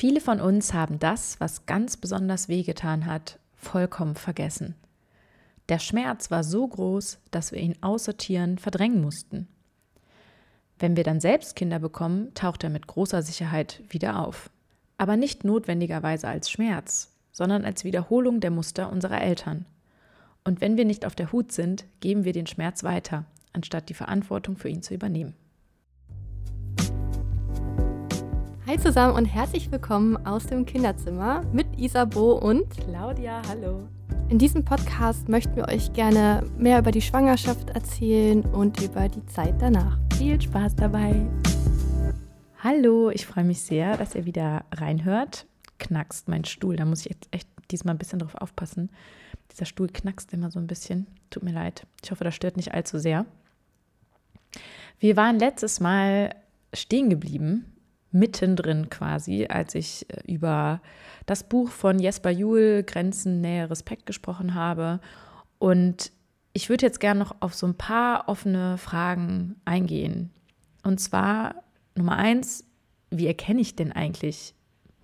Viele von uns haben das, was ganz besonders wehgetan hat, vollkommen vergessen. Der Schmerz war so groß, dass wir ihn aussortieren, verdrängen mussten. Wenn wir dann selbst Kinder bekommen, taucht er mit großer Sicherheit wieder auf. Aber nicht notwendigerweise als Schmerz, sondern als Wiederholung der Muster unserer Eltern. Und wenn wir nicht auf der Hut sind, geben wir den Schmerz weiter, anstatt die Verantwortung für ihn zu übernehmen. Hi zusammen und herzlich willkommen aus dem Kinderzimmer mit Isabo und Claudia. Hallo. In diesem Podcast möchten wir euch gerne mehr über die Schwangerschaft erzählen und über die Zeit danach. Viel Spaß dabei. Hallo, ich freue mich sehr, dass ihr wieder reinhört. Knackst mein Stuhl, da muss ich jetzt echt diesmal ein bisschen drauf aufpassen. Dieser Stuhl knackst immer so ein bisschen. Tut mir leid. Ich hoffe, das stört nicht allzu sehr. Wir waren letztes Mal stehen geblieben mittendrin quasi, als ich äh, über das Buch von Jesper Juhl, Grenzen, Nähe, Respekt gesprochen habe. Und ich würde jetzt gerne noch auf so ein paar offene Fragen eingehen. Und zwar Nummer eins, wie erkenne ich denn eigentlich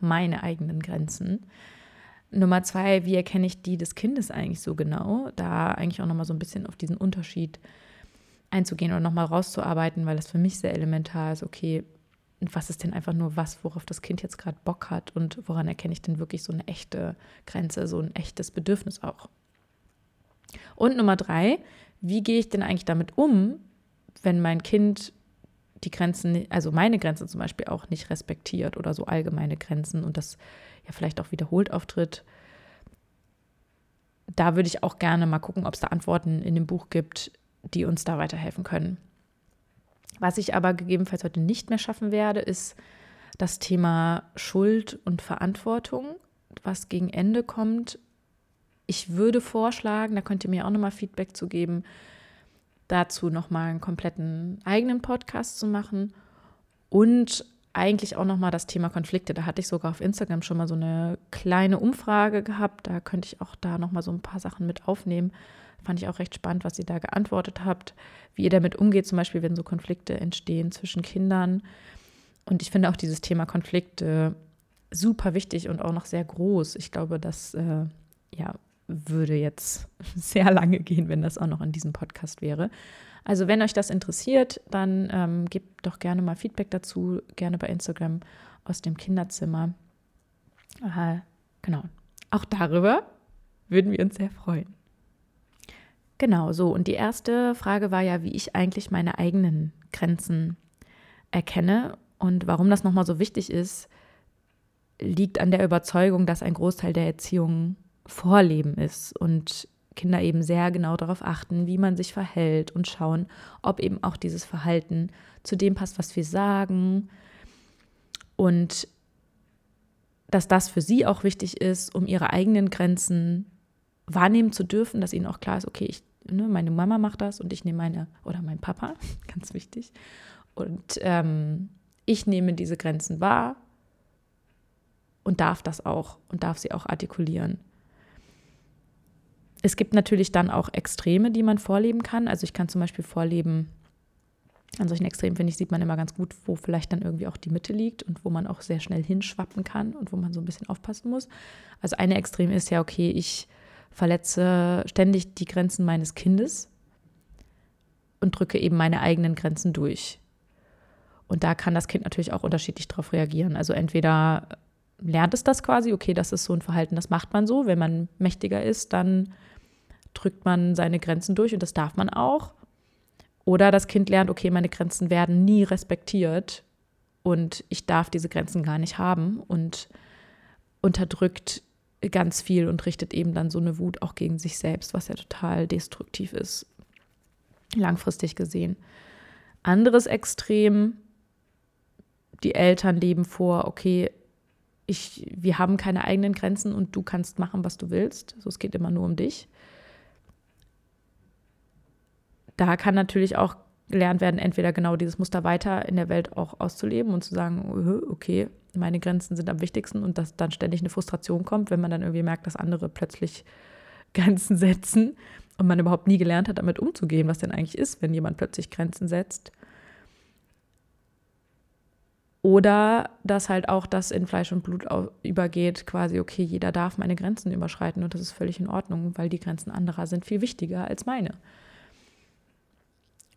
meine eigenen Grenzen? Nummer zwei, wie erkenne ich die des Kindes eigentlich so genau? Da eigentlich auch nochmal so ein bisschen auf diesen Unterschied einzugehen und nochmal rauszuarbeiten, weil das für mich sehr elementar ist. Okay, was ist denn einfach nur was, worauf das Kind jetzt gerade Bock hat und woran erkenne ich denn wirklich so eine echte Grenze, so ein echtes Bedürfnis auch. Und Nummer drei, wie gehe ich denn eigentlich damit um, wenn mein Kind die Grenzen, also meine Grenze zum Beispiel auch nicht respektiert oder so allgemeine Grenzen und das ja vielleicht auch wiederholt auftritt. Da würde ich auch gerne mal gucken, ob es da Antworten in dem Buch gibt, die uns da weiterhelfen können. Was ich aber gegebenenfalls heute nicht mehr schaffen werde, ist das Thema Schuld und Verantwortung, was gegen Ende kommt. Ich würde vorschlagen, da könnt ihr mir auch nochmal Feedback zu geben, dazu nochmal einen kompletten eigenen Podcast zu machen und eigentlich auch nochmal das Thema Konflikte. Da hatte ich sogar auf Instagram schon mal so eine kleine Umfrage gehabt. Da könnte ich auch da nochmal so ein paar Sachen mit aufnehmen. Fand ich auch recht spannend, was ihr da geantwortet habt, wie ihr damit umgeht, zum Beispiel, wenn so Konflikte entstehen zwischen Kindern. Und ich finde auch dieses Thema Konflikte super wichtig und auch noch sehr groß. Ich glaube, das äh, ja, würde jetzt sehr lange gehen, wenn das auch noch in diesem Podcast wäre. Also wenn euch das interessiert, dann ähm, gebt doch gerne mal Feedback dazu, gerne bei Instagram aus dem Kinderzimmer. Äh, genau, auch darüber würden wir uns sehr freuen. Genau, so. Und die erste Frage war ja, wie ich eigentlich meine eigenen Grenzen erkenne. Und warum das nochmal so wichtig ist, liegt an der Überzeugung, dass ein Großteil der Erziehung Vorleben ist und Kinder eben sehr genau darauf achten, wie man sich verhält und schauen, ob eben auch dieses Verhalten zu dem passt, was wir sagen. Und dass das für sie auch wichtig ist, um ihre eigenen Grenzen wahrnehmen zu dürfen, dass ihnen auch klar ist, okay, ich, ne, meine Mama macht das und ich nehme meine, oder mein Papa, ganz wichtig. Und ähm, ich nehme diese Grenzen wahr und darf das auch und darf sie auch artikulieren. Es gibt natürlich dann auch Extreme, die man vorleben kann. Also ich kann zum Beispiel vorleben, an solchen Extremen, finde ich, sieht man immer ganz gut, wo vielleicht dann irgendwie auch die Mitte liegt und wo man auch sehr schnell hinschwappen kann und wo man so ein bisschen aufpassen muss. Also eine Extrem ist ja, okay, ich verletze ständig die Grenzen meines Kindes und drücke eben meine eigenen Grenzen durch. Und da kann das Kind natürlich auch unterschiedlich darauf reagieren. Also entweder lernt es das quasi, okay, das ist so ein Verhalten, das macht man so. Wenn man mächtiger ist, dann drückt man seine Grenzen durch und das darf man auch. Oder das Kind lernt, okay, meine Grenzen werden nie respektiert und ich darf diese Grenzen gar nicht haben und unterdrückt ganz viel und richtet eben dann so eine Wut auch gegen sich selbst, was ja total destruktiv ist, langfristig gesehen. Anderes Extrem, die Eltern leben vor, okay, ich, wir haben keine eigenen Grenzen und du kannst machen, was du willst. So, es geht immer nur um dich. Da kann natürlich auch gelernt werden, entweder genau dieses Muster weiter in der Welt auch auszuleben und zu sagen, okay, meine Grenzen sind am wichtigsten und dass dann ständig eine Frustration kommt, wenn man dann irgendwie merkt, dass andere plötzlich Grenzen setzen und man überhaupt nie gelernt hat, damit umzugehen, was denn eigentlich ist, wenn jemand plötzlich Grenzen setzt. Oder dass halt auch das in Fleisch und Blut übergeht, quasi, okay, jeder darf meine Grenzen überschreiten und das ist völlig in Ordnung, weil die Grenzen anderer sind viel wichtiger als meine.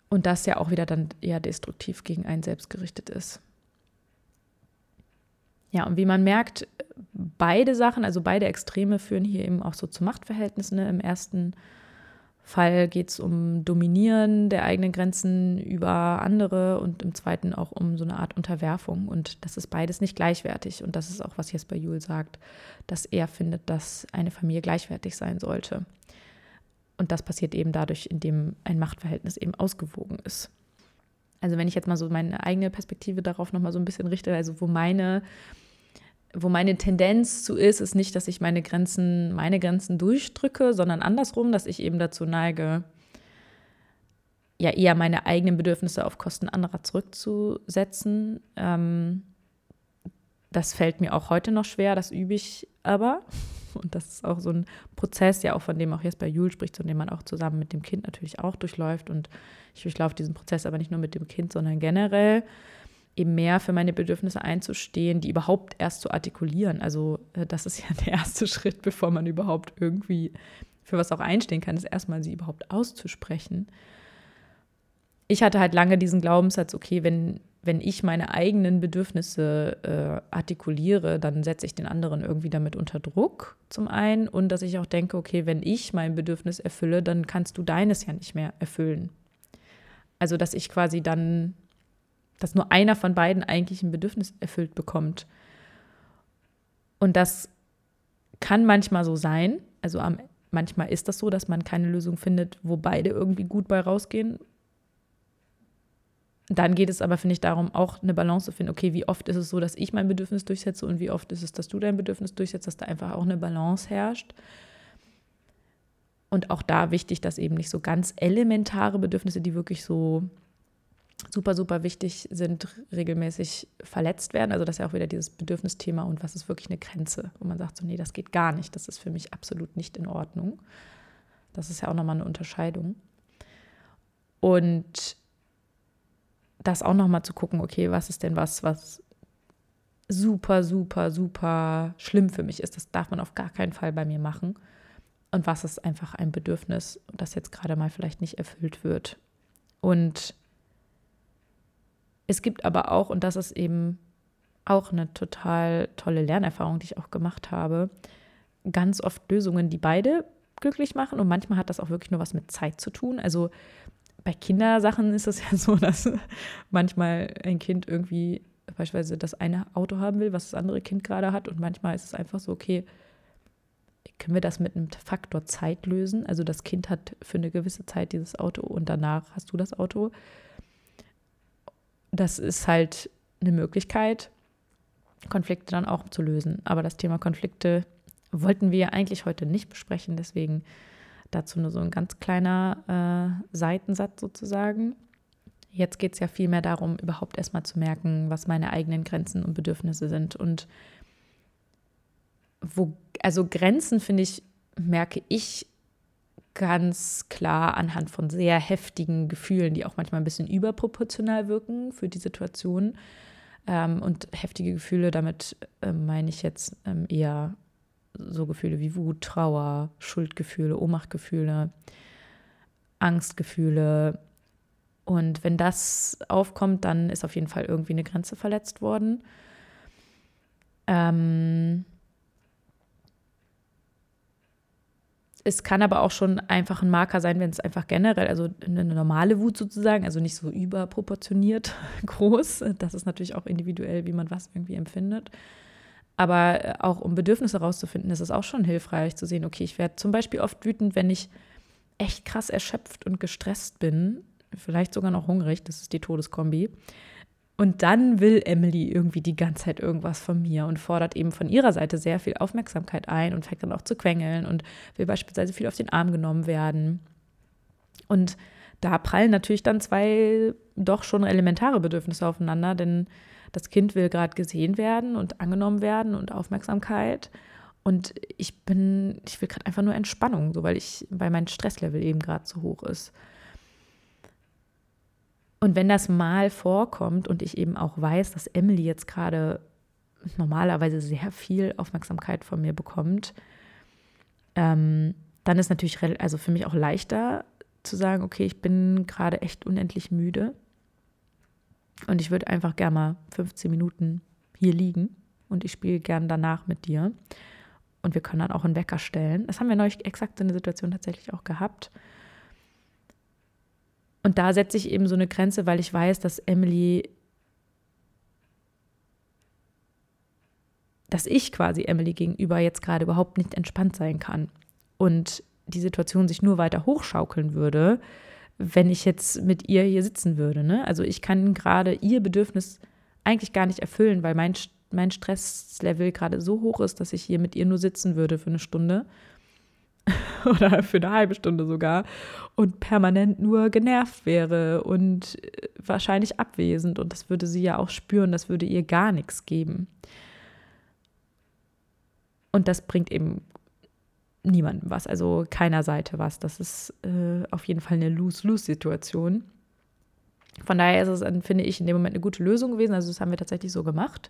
Und das ja auch wieder dann eher destruktiv gegen einen selbst gerichtet ist. Ja, und wie man merkt, beide Sachen, also beide Extreme führen hier eben auch so zu Machtverhältnissen. Ne? Im ersten Fall geht es um Dominieren der eigenen Grenzen über andere und im zweiten auch um so eine Art Unterwerfung. Und das ist beides nicht gleichwertig. Und das ist auch, was Jesper Juhl sagt, dass er findet, dass eine Familie gleichwertig sein sollte. Und das passiert eben dadurch, indem ein Machtverhältnis eben ausgewogen ist. Also wenn ich jetzt mal so meine eigene Perspektive darauf nochmal so ein bisschen richte, also wo meine wo meine Tendenz zu ist, ist nicht, dass ich meine Grenzen, meine Grenzen durchdrücke, sondern andersrum, dass ich eben dazu neige, ja eher meine eigenen Bedürfnisse auf Kosten anderer zurückzusetzen. Ähm, das fällt mir auch heute noch schwer, das übe ich aber. Und das ist auch so ein Prozess, ja auch von dem auch jetzt bei Jul spricht, von dem man auch zusammen mit dem Kind natürlich auch durchläuft. Und ich durchlaufe diesen Prozess aber nicht nur mit dem Kind, sondern generell eben mehr für meine Bedürfnisse einzustehen, die überhaupt erst zu artikulieren. Also äh, das ist ja der erste Schritt, bevor man überhaupt irgendwie für was auch einstehen kann, ist erstmal sie überhaupt auszusprechen. Ich hatte halt lange diesen Glaubenssatz, okay, wenn, wenn ich meine eigenen Bedürfnisse äh, artikuliere, dann setze ich den anderen irgendwie damit unter Druck, zum einen. Und dass ich auch denke, okay, wenn ich mein Bedürfnis erfülle, dann kannst du deines ja nicht mehr erfüllen. Also, dass ich quasi dann dass nur einer von beiden eigentlich ein Bedürfnis erfüllt bekommt. Und das kann manchmal so sein. Also am, manchmal ist das so, dass man keine Lösung findet, wo beide irgendwie gut bei rausgehen. Dann geht es aber, finde ich, darum, auch eine Balance zu finden. Okay, wie oft ist es so, dass ich mein Bedürfnis durchsetze und wie oft ist es, dass du dein Bedürfnis durchsetzt, dass da einfach auch eine Balance herrscht. Und auch da wichtig, dass eben nicht so ganz elementare Bedürfnisse, die wirklich so super, super wichtig sind, regelmäßig verletzt werden. Also das ist ja auch wieder dieses Bedürfnisthema und was ist wirklich eine Grenze, wo man sagt, so nee, das geht gar nicht, das ist für mich absolut nicht in Ordnung. Das ist ja auch nochmal eine Unterscheidung. Und das auch nochmal zu gucken, okay, was ist denn was, was super, super, super schlimm für mich ist. Das darf man auf gar keinen Fall bei mir machen. Und was ist einfach ein Bedürfnis, das jetzt gerade mal vielleicht nicht erfüllt wird. Und es gibt aber auch, und das ist eben auch eine total tolle Lernerfahrung, die ich auch gemacht habe, ganz oft Lösungen, die beide glücklich machen. Und manchmal hat das auch wirklich nur was mit Zeit zu tun. Also bei Kindersachen ist es ja so, dass manchmal ein Kind irgendwie beispielsweise das eine Auto haben will, was das andere Kind gerade hat. Und manchmal ist es einfach so, okay, können wir das mit einem Faktor Zeit lösen? Also das Kind hat für eine gewisse Zeit dieses Auto und danach hast du das Auto das ist halt eine Möglichkeit, Konflikte dann auch zu lösen. Aber das Thema Konflikte wollten wir eigentlich heute nicht besprechen, deswegen dazu nur so ein ganz kleiner äh, Seitensatz sozusagen. Jetzt geht es ja viel mehr darum, überhaupt erstmal zu merken, was meine eigenen Grenzen und Bedürfnisse sind. Und wo, also Grenzen, finde ich, merke ich ganz klar anhand von sehr heftigen Gefühlen, die auch manchmal ein bisschen überproportional wirken für die Situation. Ähm, und heftige Gefühle, damit äh, meine ich jetzt ähm, eher so Gefühle wie Wut, Trauer, Schuldgefühle, Ohnmachtgefühle, Angstgefühle. Und wenn das aufkommt, dann ist auf jeden Fall irgendwie eine Grenze verletzt worden. Ähm, Es kann aber auch schon einfach ein Marker sein, wenn es einfach generell, also eine normale Wut sozusagen, also nicht so überproportioniert groß. Das ist natürlich auch individuell, wie man was irgendwie empfindet. Aber äh, auch um Bedürfnisse herauszufinden, ist es auch schon hilfreich zu sehen, okay, ich werde zum Beispiel oft wütend, wenn ich echt krass erschöpft und gestresst bin, vielleicht sogar noch hungrig, das ist die Todeskombi. Und dann will Emily irgendwie die ganze Zeit irgendwas von mir und fordert eben von ihrer Seite sehr viel Aufmerksamkeit ein und fängt dann auch zu quengeln und will beispielsweise viel auf den Arm genommen werden. Und da prallen natürlich dann zwei doch schon elementare Bedürfnisse aufeinander, denn das Kind will gerade gesehen werden und angenommen werden und Aufmerksamkeit. Und ich bin, ich will gerade einfach nur Entspannung, so weil ich, weil mein Stresslevel eben gerade zu hoch ist. Und wenn das mal vorkommt und ich eben auch weiß, dass Emily jetzt gerade normalerweise sehr viel Aufmerksamkeit von mir bekommt, ähm, dann ist natürlich also für mich auch leichter zu sagen, okay, ich bin gerade echt unendlich müde und ich würde einfach gerne mal 15 Minuten hier liegen und ich spiele gern danach mit dir. Und wir können dann auch einen Wecker stellen. Das haben wir neulich exakt so eine Situation tatsächlich auch gehabt. Und da setze ich eben so eine Grenze, weil ich weiß, dass Emily, dass ich quasi Emily gegenüber jetzt gerade überhaupt nicht entspannt sein kann. Und die Situation sich nur weiter hochschaukeln würde, wenn ich jetzt mit ihr hier sitzen würde. Ne? Also ich kann gerade ihr Bedürfnis eigentlich gar nicht erfüllen, weil mein, mein Stresslevel gerade so hoch ist, dass ich hier mit ihr nur sitzen würde für eine Stunde oder für eine halbe Stunde sogar und permanent nur genervt wäre und äh, wahrscheinlich abwesend. Und das würde sie ja auch spüren, das würde ihr gar nichts geben. Und das bringt eben niemandem was, also keiner Seite was. Das ist äh, auf jeden Fall eine Lose-Lose-Situation. Von daher ist es, finde ich, in dem Moment eine gute Lösung gewesen. Also das haben wir tatsächlich so gemacht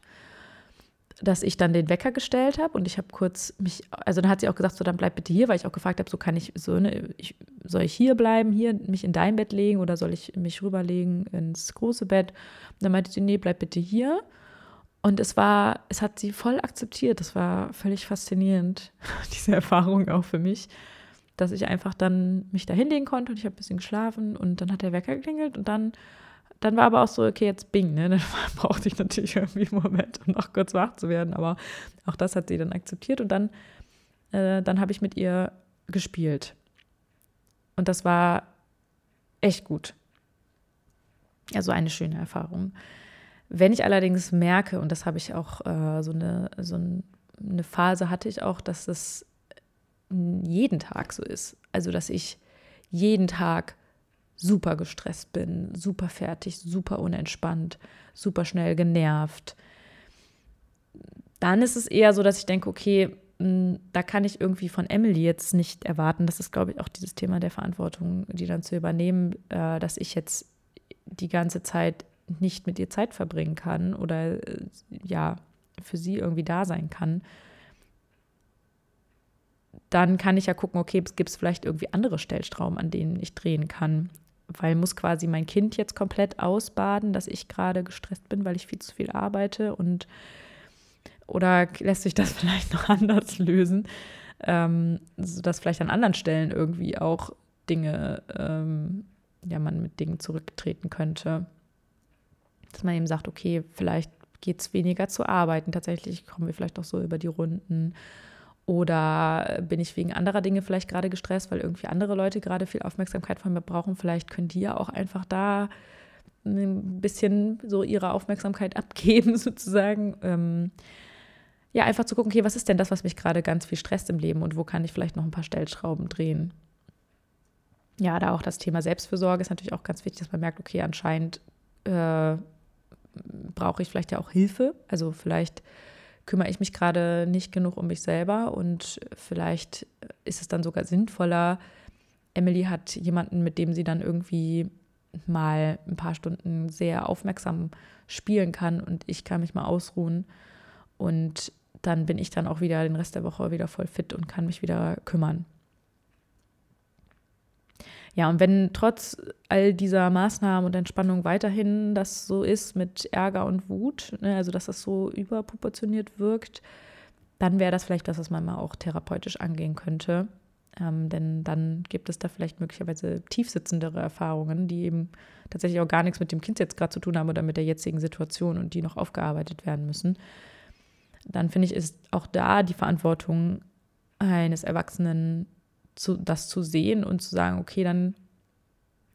dass ich dann den Wecker gestellt habe und ich habe kurz mich, also dann hat sie auch gesagt, so dann bleib bitte hier, weil ich auch gefragt habe, so kann ich so, ne, ich, soll ich hier bleiben, hier mich in dein Bett legen oder soll ich mich rüberlegen ins große Bett? Und dann meinte sie, nee, bleib bitte hier. Und es war, es hat sie voll akzeptiert. Das war völlig faszinierend, diese Erfahrung auch für mich, dass ich einfach dann mich da hinlegen konnte und ich habe ein bisschen geschlafen und dann hat der Wecker geklingelt und dann dann war aber auch so, okay, jetzt Bing, ne? Dann brauchte ich natürlich irgendwie einen Moment, um noch kurz wach zu werden. Aber auch das hat sie dann akzeptiert und dann, äh, dann habe ich mit ihr gespielt. Und das war echt gut. Also eine schöne Erfahrung. Wenn ich allerdings merke, und das habe ich auch äh, so, eine, so eine Phase hatte ich auch, dass das jeden Tag so ist. Also dass ich jeden Tag super gestresst bin, super fertig, super unentspannt, super schnell genervt. Dann ist es eher so, dass ich denke, okay, da kann ich irgendwie von Emily jetzt nicht erwarten. Das ist, glaube ich, auch dieses Thema der Verantwortung, die dann zu übernehmen, äh, dass ich jetzt die ganze Zeit nicht mit ihr Zeit verbringen kann oder äh, ja, für sie irgendwie da sein kann. Dann kann ich ja gucken, okay, gibt es vielleicht irgendwie andere Stellstrauben, an denen ich drehen kann weil muss quasi mein Kind jetzt komplett ausbaden, dass ich gerade gestresst bin, weil ich viel zu viel arbeite und oder lässt sich das vielleicht noch anders lösen, ähm, sodass vielleicht an anderen Stellen irgendwie auch Dinge, ähm, ja, man mit Dingen zurücktreten könnte. Dass man eben sagt, okay, vielleicht geht es weniger zu arbeiten. Tatsächlich kommen wir vielleicht auch so über die Runden oder bin ich wegen anderer Dinge vielleicht gerade gestresst, weil irgendwie andere Leute gerade viel Aufmerksamkeit von mir brauchen? Vielleicht können die ja auch einfach da ein bisschen so ihre Aufmerksamkeit abgeben, sozusagen. Ähm, ja, einfach zu gucken, okay, was ist denn das, was mich gerade ganz viel stresst im Leben und wo kann ich vielleicht noch ein paar Stellschrauben drehen? Ja, da auch das Thema Selbstfürsorge ist natürlich auch ganz wichtig, dass man merkt, okay, anscheinend äh, brauche ich vielleicht ja auch Hilfe. Also vielleicht kümmere ich mich gerade nicht genug um mich selber und vielleicht ist es dann sogar sinnvoller. Emily hat jemanden, mit dem sie dann irgendwie mal ein paar Stunden sehr aufmerksam spielen kann und ich kann mich mal ausruhen und dann bin ich dann auch wieder den Rest der Woche wieder voll fit und kann mich wieder kümmern. Ja, und wenn trotz all dieser Maßnahmen und Entspannung weiterhin das so ist mit Ärger und Wut, ne, also dass das so überproportioniert wirkt, dann wäre das vielleicht das, was man mal auch therapeutisch angehen könnte. Ähm, denn dann gibt es da vielleicht möglicherweise tiefsitzendere Erfahrungen, die eben tatsächlich auch gar nichts mit dem Kind jetzt gerade zu tun haben oder mit der jetzigen Situation und die noch aufgearbeitet werden müssen. Dann finde ich, ist auch da die Verantwortung eines Erwachsenen zu, das zu sehen und zu sagen, okay, dann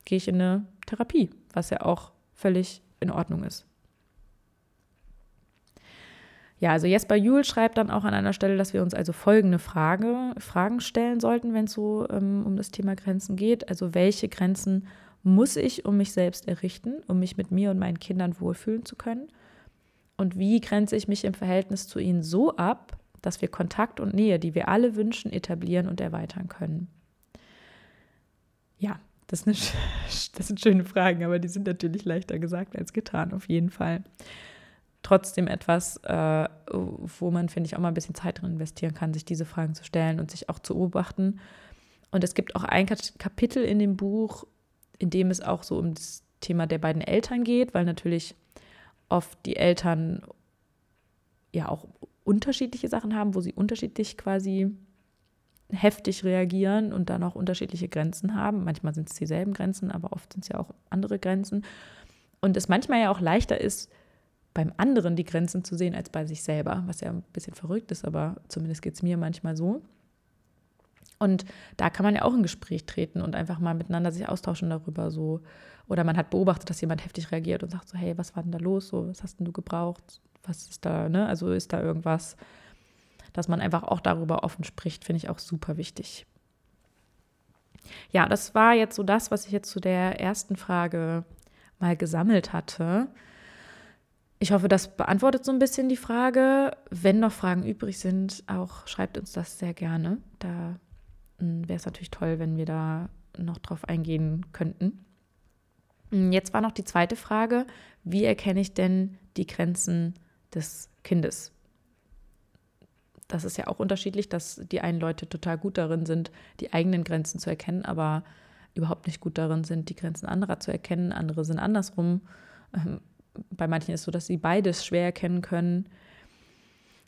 gehe ich in eine Therapie, was ja auch völlig in Ordnung ist. Ja, also Jesper Juhl schreibt dann auch an einer Stelle, dass wir uns also folgende Frage, Fragen stellen sollten, wenn es so ähm, um das Thema Grenzen geht. Also welche Grenzen muss ich um mich selbst errichten, um mich mit mir und meinen Kindern wohlfühlen zu können? Und wie grenze ich mich im Verhältnis zu ihnen so ab, dass wir Kontakt und Nähe, die wir alle wünschen, etablieren und erweitern können. Ja, Das, eine, das sind schöne Fragen, aber die sind natürlich leichter gesagt als getan, auf jeden Fall. Trotzdem etwas, äh, wo man, finde ich, auch mal ein bisschen Zeit drin investieren kann, sich diese Fragen zu stellen und sich auch zu beobachten. Und es gibt auch ein Kapitel in dem Buch, in dem es auch so um das Thema der beiden Eltern geht, weil natürlich oft die Eltern ja auch unterschiedliche Sachen haben, wo sie unterschiedlich quasi heftig reagieren und dann auch unterschiedliche Grenzen haben. Manchmal sind es dieselben Grenzen, aber oft sind es ja auch andere Grenzen. Und es manchmal ja auch leichter ist, beim anderen die Grenzen zu sehen als bei sich selber, was ja ein bisschen verrückt ist, aber zumindest geht es mir manchmal so. Und da kann man ja auch in Gespräch treten und einfach mal miteinander sich austauschen darüber so. Oder man hat beobachtet, dass jemand heftig reagiert und sagt so, hey, was war denn da los? So, was hast denn du gebraucht? Was ist da, ne? Also ist da irgendwas, dass man einfach auch darüber offen spricht, finde ich auch super wichtig. Ja, das war jetzt so das, was ich jetzt zu der ersten Frage mal gesammelt hatte. Ich hoffe, das beantwortet so ein bisschen die Frage. Wenn noch Fragen übrig sind, auch schreibt uns das sehr gerne. Da hm, wäre es natürlich toll, wenn wir da noch drauf eingehen könnten. Hm, jetzt war noch die zweite Frage, wie erkenne ich denn die Grenzen des Kindes? das ist ja auch unterschiedlich, dass die einen Leute total gut darin sind, die eigenen Grenzen zu erkennen, aber überhaupt nicht gut darin sind, die Grenzen anderer zu erkennen. Andere sind andersrum. Ähm, bei manchen ist es so, dass sie beides schwer erkennen können.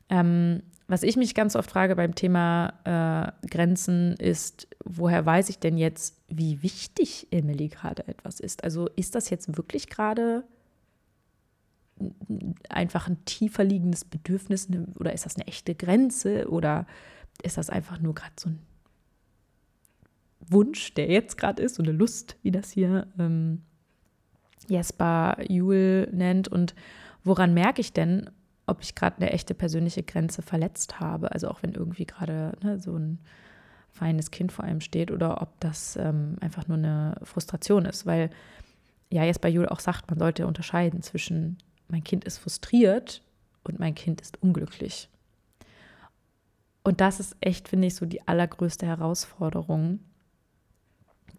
Ähm, was ich mich ganz oft frage beim Thema äh, Grenzen ist, woher weiß ich denn jetzt, wie wichtig Emily gerade etwas ist? Also ist das jetzt wirklich gerade einfach ein tiefer liegendes Bedürfnis oder ist das eine echte Grenze oder ist das einfach nur gerade so ein Wunsch, der jetzt gerade ist, so eine Lust, wie das hier ähm, Jesper Juhl nennt und woran merke ich denn, ob ich gerade eine echte persönliche Grenze verletzt habe, also auch wenn irgendwie gerade ne, so ein feines Kind vor einem steht oder ob das ähm, einfach nur eine Frustration ist, weil ja Jesper Juhl auch sagt, man sollte unterscheiden zwischen mein Kind ist frustriert und mein Kind ist unglücklich. Und das ist echt, finde ich, so die allergrößte Herausforderung.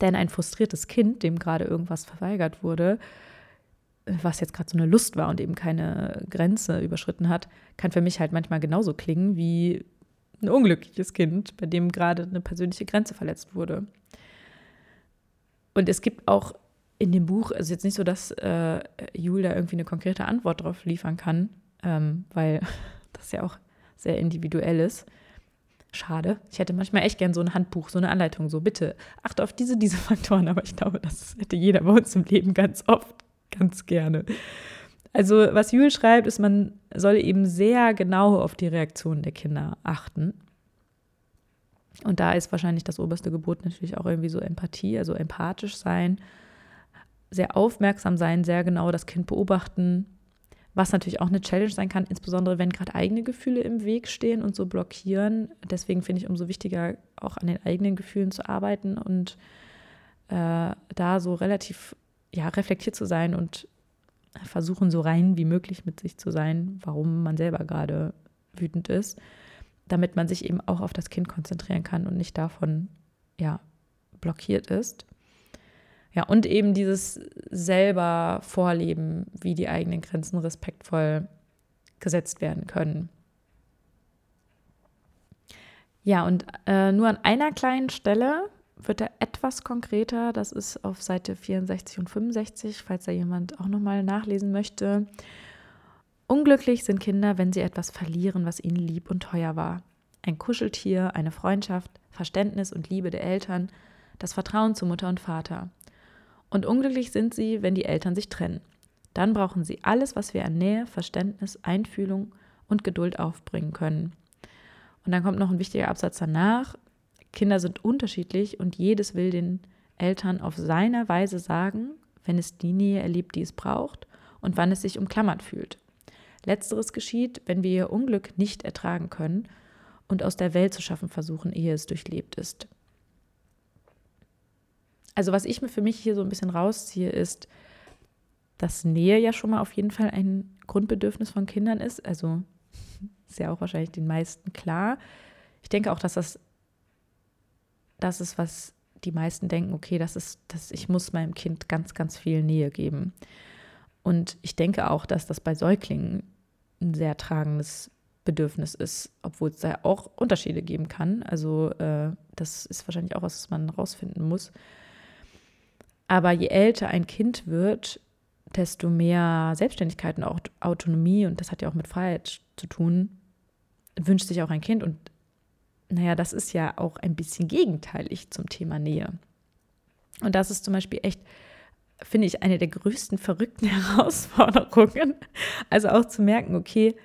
Denn ein frustriertes Kind, dem gerade irgendwas verweigert wurde, was jetzt gerade so eine Lust war und eben keine Grenze überschritten hat, kann für mich halt manchmal genauso klingen wie ein unglückliches Kind, bei dem gerade eine persönliche Grenze verletzt wurde. Und es gibt auch in dem Buch ist jetzt nicht so, dass äh, Jul da irgendwie eine konkrete Antwort drauf liefern kann, ähm, weil das ja auch sehr individuell ist. Schade. Ich hätte manchmal echt gern so ein Handbuch, so eine Anleitung, so bitte achte auf diese, diese Faktoren, aber ich glaube, das hätte jeder bei uns im Leben ganz oft, ganz gerne. Also, was Jul schreibt, ist, man soll eben sehr genau auf die Reaktionen der Kinder achten. Und da ist wahrscheinlich das oberste Gebot natürlich auch irgendwie so Empathie, also empathisch sein sehr aufmerksam sein, sehr genau das Kind beobachten, was natürlich auch eine Challenge sein kann, insbesondere wenn gerade eigene Gefühle im Weg stehen und so blockieren. Deswegen finde ich umso wichtiger, auch an den eigenen Gefühlen zu arbeiten und äh, da so relativ ja, reflektiert zu sein und versuchen, so rein wie möglich mit sich zu sein, warum man selber gerade wütend ist, damit man sich eben auch auf das Kind konzentrieren kann und nicht davon ja, blockiert ist. Ja, und eben dieses selber Vorleben, wie die eigenen Grenzen respektvoll gesetzt werden können. Ja, und äh, nur an einer kleinen Stelle wird er etwas konkreter. Das ist auf Seite 64 und 65, falls da jemand auch nochmal nachlesen möchte. Unglücklich sind Kinder, wenn sie etwas verlieren, was ihnen lieb und teuer war. Ein Kuscheltier, eine Freundschaft, Verständnis und Liebe der Eltern, das Vertrauen zu Mutter und Vater. Und unglücklich sind sie, wenn die Eltern sich trennen. Dann brauchen sie alles, was wir an Nähe, Verständnis, Einfühlung und Geduld aufbringen können. Und dann kommt noch ein wichtiger Absatz danach. Kinder sind unterschiedlich und jedes will den Eltern auf seine Weise sagen, wenn es die Nähe erlebt, die es braucht und wann es sich umklammert fühlt. Letzteres geschieht, wenn wir ihr Unglück nicht ertragen können und aus der Welt zu schaffen versuchen, ehe es durchlebt ist. Also was ich mir für mich hier so ein bisschen rausziehe, ist, dass Nähe ja schon mal auf jeden Fall ein Grundbedürfnis von Kindern ist. Also ist ja auch wahrscheinlich den meisten klar. Ich denke auch, dass das das ist, was die meisten denken, okay, das ist, das, ich muss meinem Kind ganz, ganz viel Nähe geben. Und ich denke auch, dass das bei Säuglingen ein sehr tragendes Bedürfnis ist, obwohl es da auch Unterschiede geben kann. Also äh, das ist wahrscheinlich auch was, was man rausfinden muss. Aber je älter ein Kind wird, desto mehr Selbstständigkeit und auch Autonomie, und das hat ja auch mit Freiheit zu tun, wünscht sich auch ein Kind. Und naja, das ist ja auch ein bisschen gegenteilig zum Thema Nähe. Und das ist zum Beispiel echt, finde ich, eine der größten verrückten Herausforderungen. Also auch zu merken, okay,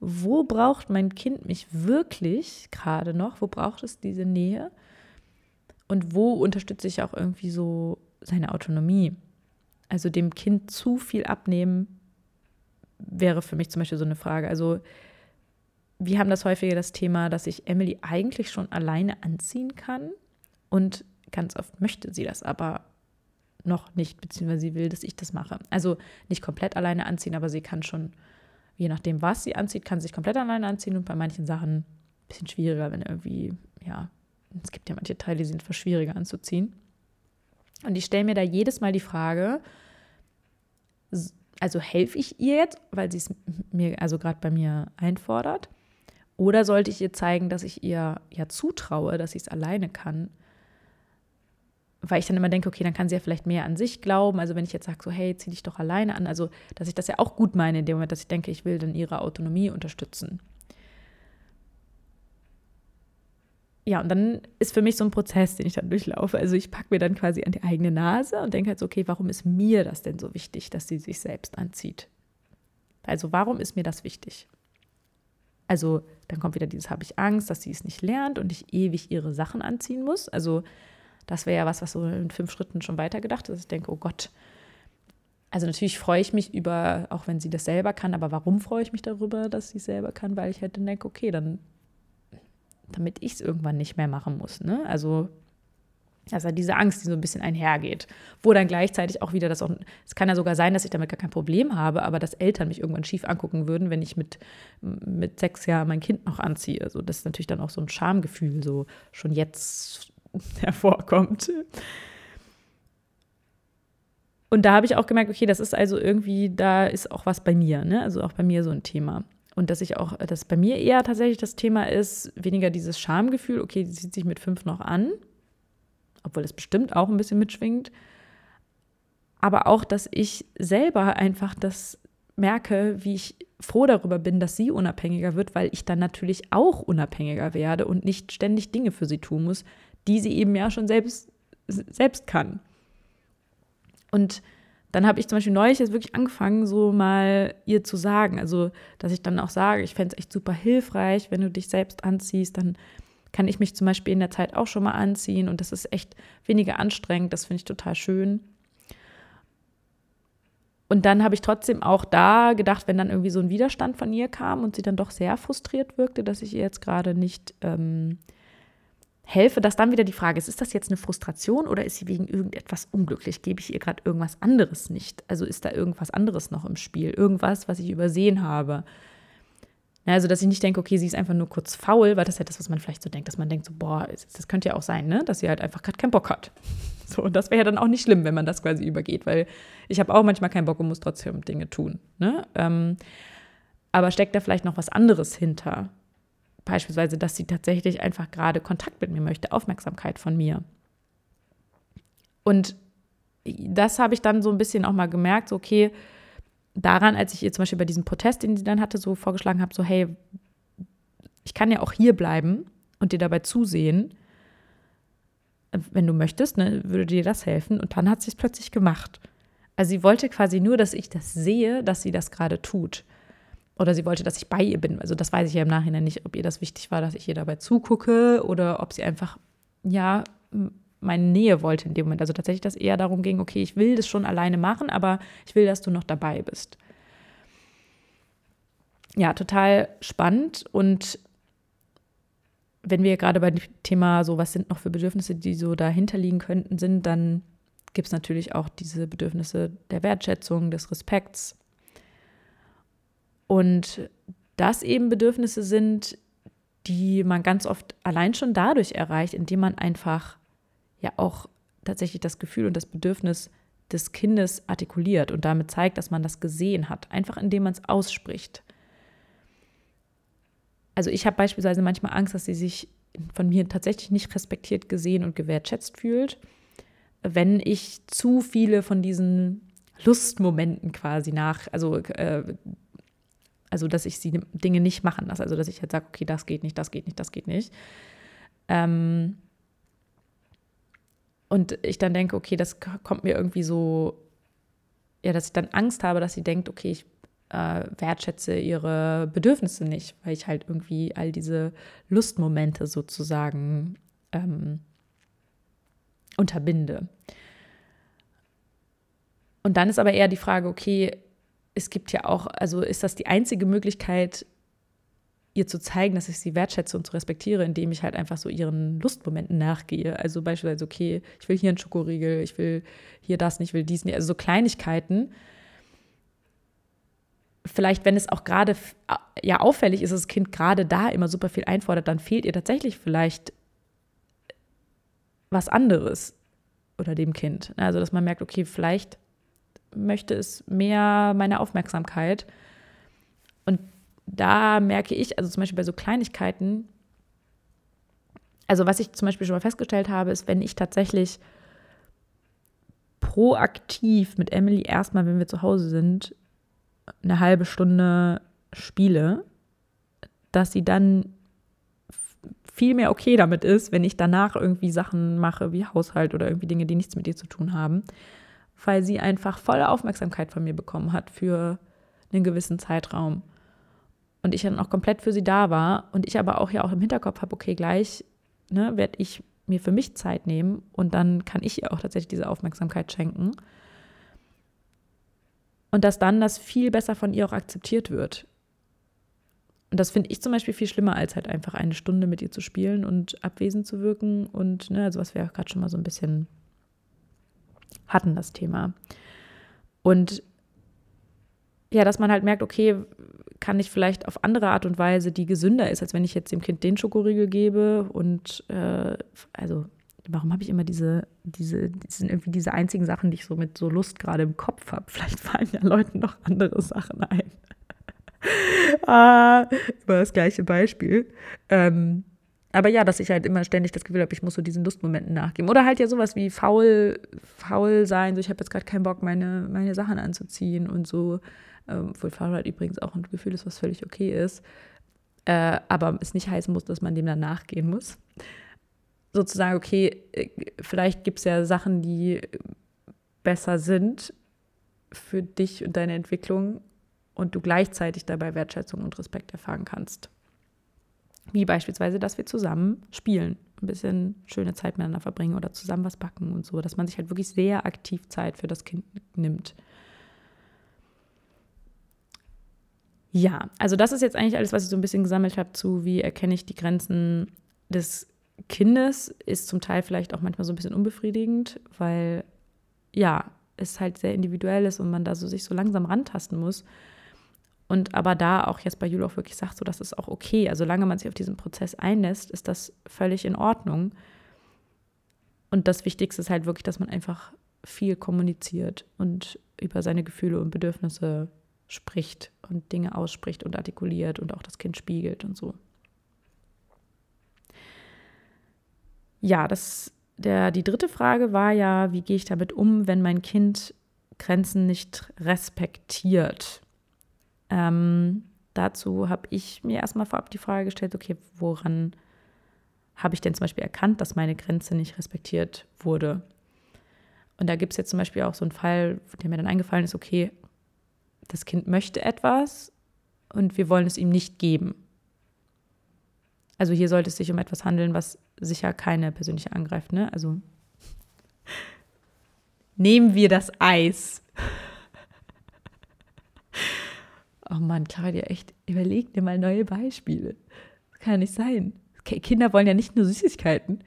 wo braucht mein Kind mich wirklich gerade noch? Wo braucht es diese Nähe? Und wo unterstütze ich auch irgendwie so seine Autonomie? Also dem Kind zu viel abnehmen, wäre für mich zum Beispiel so eine Frage. Also wir haben das häufige das Thema, dass ich Emily eigentlich schon alleine anziehen kann und ganz oft möchte sie das aber noch nicht, beziehungsweise sie will, dass ich das mache. Also nicht komplett alleine anziehen, aber sie kann schon, je nachdem, was sie anzieht, kann sie sich komplett alleine anziehen und bei manchen Sachen ein bisschen schwieriger, wenn irgendwie, ja, es gibt ja manche Teile, die sind etwas schwieriger anzuziehen. Und ich stelle mir da jedes Mal die Frage, also helfe ich ihr jetzt, weil sie es mir also gerade bei mir einfordert? Oder sollte ich ihr zeigen, dass ich ihr ja zutraue, dass sie es alleine kann? Weil ich dann immer denke, okay, dann kann sie ja vielleicht mehr an sich glauben. Also wenn ich jetzt sage, so, hey, zieh dich doch alleine an. Also, dass ich das ja auch gut meine in dem Moment, dass ich denke, ich will dann ihre Autonomie unterstützen. ja, und dann ist für mich so ein Prozess, den ich dann durchlaufe. Also ich packe mir dann quasi an die eigene Nase und denke halt so, okay, warum ist mir das denn so wichtig, dass sie sich selbst anzieht? Also warum ist mir das wichtig? Also dann kommt wieder dieses, habe ich Angst, dass sie es nicht lernt und ich ewig ihre Sachen anziehen muss. Also das wäre ja was, was so in fünf Schritten schon weitergedacht ist. Ich denke, oh Gott. Also natürlich freue ich mich über, auch wenn sie das selber kann, aber warum freue ich mich darüber, dass sie es selber kann? Weil ich halt denke, okay, dann damit ich es irgendwann nicht mehr machen muss. Ne? Also also diese Angst, die so ein bisschen einhergeht. Wo dann gleichzeitig auch wieder das auch, es kann ja sogar sein, dass ich damit gar kein Problem habe, aber dass Eltern mich irgendwann schief angucken würden, wenn ich mit, mit sechs Jahren mein Kind noch anziehe. Also das ist natürlich dann auch so ein Schamgefühl, so schon jetzt hervorkommt. Und da habe ich auch gemerkt, okay, das ist also irgendwie, da ist auch was bei mir, ne? Also auch bei mir so ein Thema. Und dass ich auch, dass bei mir eher tatsächlich das Thema ist, weniger dieses Schamgefühl, okay, die zieht sich mit fünf noch an, obwohl es bestimmt auch ein bisschen mitschwingt. Aber auch, dass ich selber einfach das merke, wie ich froh darüber bin, dass sie unabhängiger wird, weil ich dann natürlich auch unabhängiger werde und nicht ständig Dinge für sie tun muss, die sie eben ja schon selbst, selbst kann. Und dann habe ich zum Beispiel neulich jetzt wirklich angefangen, so mal ihr zu sagen. Also, dass ich dann auch sage, ich fände es echt super hilfreich, wenn du dich selbst anziehst, dann kann ich mich zum Beispiel in der Zeit auch schon mal anziehen und das ist echt weniger anstrengend. Das finde ich total schön. Und dann habe ich trotzdem auch da gedacht, wenn dann irgendwie so ein Widerstand von ihr kam und sie dann doch sehr frustriert wirkte, dass ich ihr jetzt gerade nicht ähm, helfe, dass dann wieder die Frage ist, ist das jetzt eine Frustration oder ist sie wegen irgendetwas unglücklich? Gebe ich ihr gerade irgendwas anderes nicht? Also ist da irgendwas anderes noch im Spiel? Irgendwas, was ich übersehen habe? Also, dass ich nicht denke, okay, sie ist einfach nur kurz faul, weil das ist ja das, was man vielleicht so denkt, dass man denkt, so, boah, das könnte ja auch sein, ne? dass sie halt einfach gerade keinen Bock hat. So, und das wäre ja dann auch nicht schlimm, wenn man das quasi übergeht, weil ich habe auch manchmal keinen Bock und muss trotzdem Dinge tun. Ne? Ähm, aber steckt da vielleicht noch was anderes hinter? Beispielsweise, dass sie tatsächlich einfach gerade Kontakt mit mir möchte, Aufmerksamkeit von mir. Und das habe ich dann so ein bisschen auch mal gemerkt, so okay, daran, als ich ihr zum Beispiel bei diesem Protest, den sie dann hatte, so vorgeschlagen habe, so hey, ich kann ja auch hier bleiben und dir dabei zusehen, wenn du möchtest, ne, würde dir das helfen. Und dann hat sie es plötzlich gemacht. Also sie wollte quasi nur, dass ich das sehe, dass sie das gerade tut. Oder sie wollte, dass ich bei ihr bin. Also das weiß ich ja im Nachhinein nicht, ob ihr das wichtig war, dass ich ihr dabei zugucke oder ob sie einfach, ja, meine Nähe wollte in dem Moment. Also tatsächlich, dass eher darum ging, okay, ich will das schon alleine machen, aber ich will, dass du noch dabei bist. Ja, total spannend. Und wenn wir gerade bei dem Thema so, was sind noch für Bedürfnisse, die so dahinter liegen könnten, sind, dann gibt es natürlich auch diese Bedürfnisse der Wertschätzung, des Respekts, und das eben Bedürfnisse sind, die man ganz oft allein schon dadurch erreicht, indem man einfach ja auch tatsächlich das Gefühl und das Bedürfnis des Kindes artikuliert und damit zeigt, dass man das gesehen hat, einfach indem man es ausspricht. Also ich habe beispielsweise manchmal Angst, dass sie sich von mir tatsächlich nicht respektiert gesehen und gewertschätzt fühlt, wenn ich zu viele von diesen Lustmomenten quasi nach, also äh, also dass ich sie Dinge nicht machen lasse, also dass ich halt sage, okay, das geht nicht, das geht nicht, das geht nicht. Ähm, und ich dann denke, okay, das kommt mir irgendwie so, ja, dass ich dann Angst habe, dass sie denkt, okay, ich äh, wertschätze ihre Bedürfnisse nicht, weil ich halt irgendwie all diese Lustmomente sozusagen ähm, unterbinde. Und dann ist aber eher die Frage, okay, es gibt ja auch, also ist das die einzige Möglichkeit, ihr zu zeigen, dass ich sie wertschätze und zu respektiere, indem ich halt einfach so ihren Lustmomenten nachgehe. Also beispielsweise, okay, ich will hier einen Schokoriegel, ich will hier das nicht, ich will dies nicht. Also so Kleinigkeiten. Vielleicht, wenn es auch gerade ja auffällig ist, dass das Kind gerade da immer super viel einfordert, dann fehlt ihr tatsächlich vielleicht was anderes oder dem Kind. Also, dass man merkt, okay, vielleicht möchte es mehr meine Aufmerksamkeit. Und da merke ich, also zum Beispiel bei so Kleinigkeiten, also was ich zum Beispiel schon mal festgestellt habe, ist, wenn ich tatsächlich proaktiv mit Emily erstmal, wenn wir zu Hause sind, eine halbe Stunde spiele, dass sie dann viel mehr okay damit ist, wenn ich danach irgendwie Sachen mache wie Haushalt oder irgendwie Dinge, die nichts mit ihr zu tun haben, weil sie einfach volle Aufmerksamkeit von mir bekommen hat für einen gewissen Zeitraum und ich dann auch komplett für sie da war und ich aber auch ja auch im Hinterkopf habe, okay, gleich ne, werde ich mir für mich Zeit nehmen und dann kann ich ihr auch tatsächlich diese Aufmerksamkeit schenken. Und dass dann das viel besser von ihr auch akzeptiert wird. Und das finde ich zum Beispiel viel schlimmer, als halt einfach eine Stunde mit ihr zu spielen und abwesend zu wirken. Und ne, also was wir auch gerade schon mal so ein bisschen hatten, das Thema. Und ja, dass man halt merkt, okay, kann ich vielleicht auf andere Art und Weise, die gesünder ist, als wenn ich jetzt dem Kind den Schokoriegel gebe. Und äh, also, warum habe ich immer diese, diese, das sind irgendwie diese einzigen Sachen, die ich so mit so Lust gerade im Kopf habe. Vielleicht fallen ja Leuten noch andere Sachen ein. ah, über das gleiche Beispiel. Ähm, aber ja, dass ich halt immer ständig das Gefühl habe, ich muss so diesen Lustmomenten nachgeben. Oder halt ja sowas wie faul, faul sein, so ich habe jetzt gerade keinen Bock, meine, meine Sachen anzuziehen und so ähm, obwohl Fahrrad übrigens auch ein Gefühl ist, was völlig okay ist, äh, aber es nicht heißen muss, dass man dem dann nachgehen muss. Sozusagen, okay, äh, vielleicht gibt es ja Sachen, die besser sind für dich und deine Entwicklung und du gleichzeitig dabei Wertschätzung und Respekt erfahren kannst. Wie beispielsweise, dass wir zusammen spielen, ein bisschen schöne Zeit miteinander verbringen oder zusammen was backen und so, dass man sich halt wirklich sehr aktiv Zeit für das Kind nimmt. Ja, also das ist jetzt eigentlich alles, was ich so ein bisschen gesammelt habe zu, wie erkenne ich die Grenzen des Kindes, ist zum Teil vielleicht auch manchmal so ein bisschen unbefriedigend, weil ja, es halt sehr individuell ist und man da so sich so langsam rantasten muss. Und aber da auch jetzt bei Jule auch wirklich sagt, so das ist auch okay. Also solange man sich auf diesen Prozess einlässt, ist das völlig in Ordnung. Und das Wichtigste ist halt wirklich, dass man einfach viel kommuniziert und über seine Gefühle und Bedürfnisse spricht und Dinge ausspricht und artikuliert und auch das Kind spiegelt und so. Ja, das, der, die dritte Frage war ja, wie gehe ich damit um, wenn mein Kind Grenzen nicht respektiert? Ähm, dazu habe ich mir erstmal vorab die Frage gestellt, okay, woran habe ich denn zum Beispiel erkannt, dass meine Grenze nicht respektiert wurde? Und da gibt es jetzt zum Beispiel auch so einen Fall, der mir dann eingefallen ist, okay, das Kind möchte etwas und wir wollen es ihm nicht geben. Also hier sollte es sich um etwas handeln, was sicher keine persönliche angreift. Ne? Also nehmen wir das Eis. Oh Mann, Claudia, echt, überleg dir mal neue Beispiele. Das kann ja nicht sein. Kinder wollen ja nicht nur Süßigkeiten.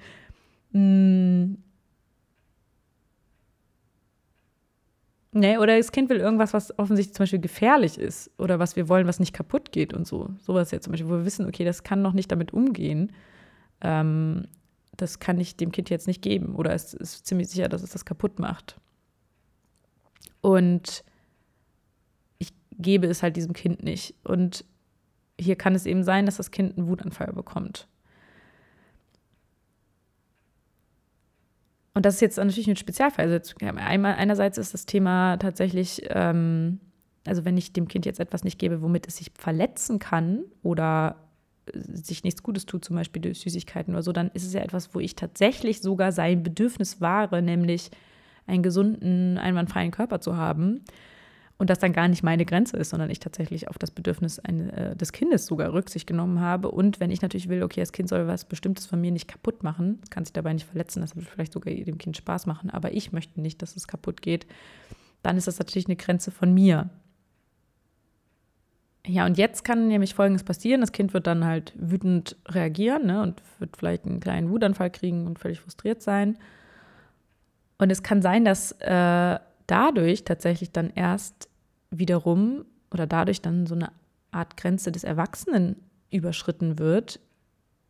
Nee, oder das Kind will irgendwas, was offensichtlich zum Beispiel gefährlich ist oder was wir wollen, was nicht kaputt geht und so. Sowas jetzt zum Beispiel, wo wir wissen, okay, das kann noch nicht damit umgehen. Ähm, das kann ich dem Kind jetzt nicht geben oder es ist ziemlich sicher, dass es das kaputt macht. Und ich gebe es halt diesem Kind nicht. Und hier kann es eben sein, dass das Kind einen Wutanfall bekommt. Und das ist jetzt natürlich ein Spezialfall. Also einmal, einerseits ist das Thema tatsächlich, ähm, also wenn ich dem Kind jetzt etwas nicht gebe, womit es sich verletzen kann oder sich nichts Gutes tut, zum Beispiel durch Süßigkeiten oder so, dann ist es ja etwas, wo ich tatsächlich sogar sein Bedürfnis wahre, nämlich einen gesunden, einwandfreien Körper zu haben. Und das dann gar nicht meine Grenze ist, sondern ich tatsächlich auf das Bedürfnis eine, äh, des Kindes sogar Rücksicht genommen habe. Und wenn ich natürlich will, okay, das Kind soll was Bestimmtes von mir nicht kaputt machen, kann sich dabei nicht verletzen, das wird vielleicht sogar dem Kind Spaß machen, aber ich möchte nicht, dass es kaputt geht, dann ist das natürlich eine Grenze von mir. Ja, und jetzt kann nämlich Folgendes passieren. Das Kind wird dann halt wütend reagieren ne, und wird vielleicht einen kleinen Wutanfall kriegen und völlig frustriert sein. Und es kann sein, dass äh, dadurch tatsächlich dann erst wiederum oder dadurch dann so eine Art Grenze des Erwachsenen überschritten wird,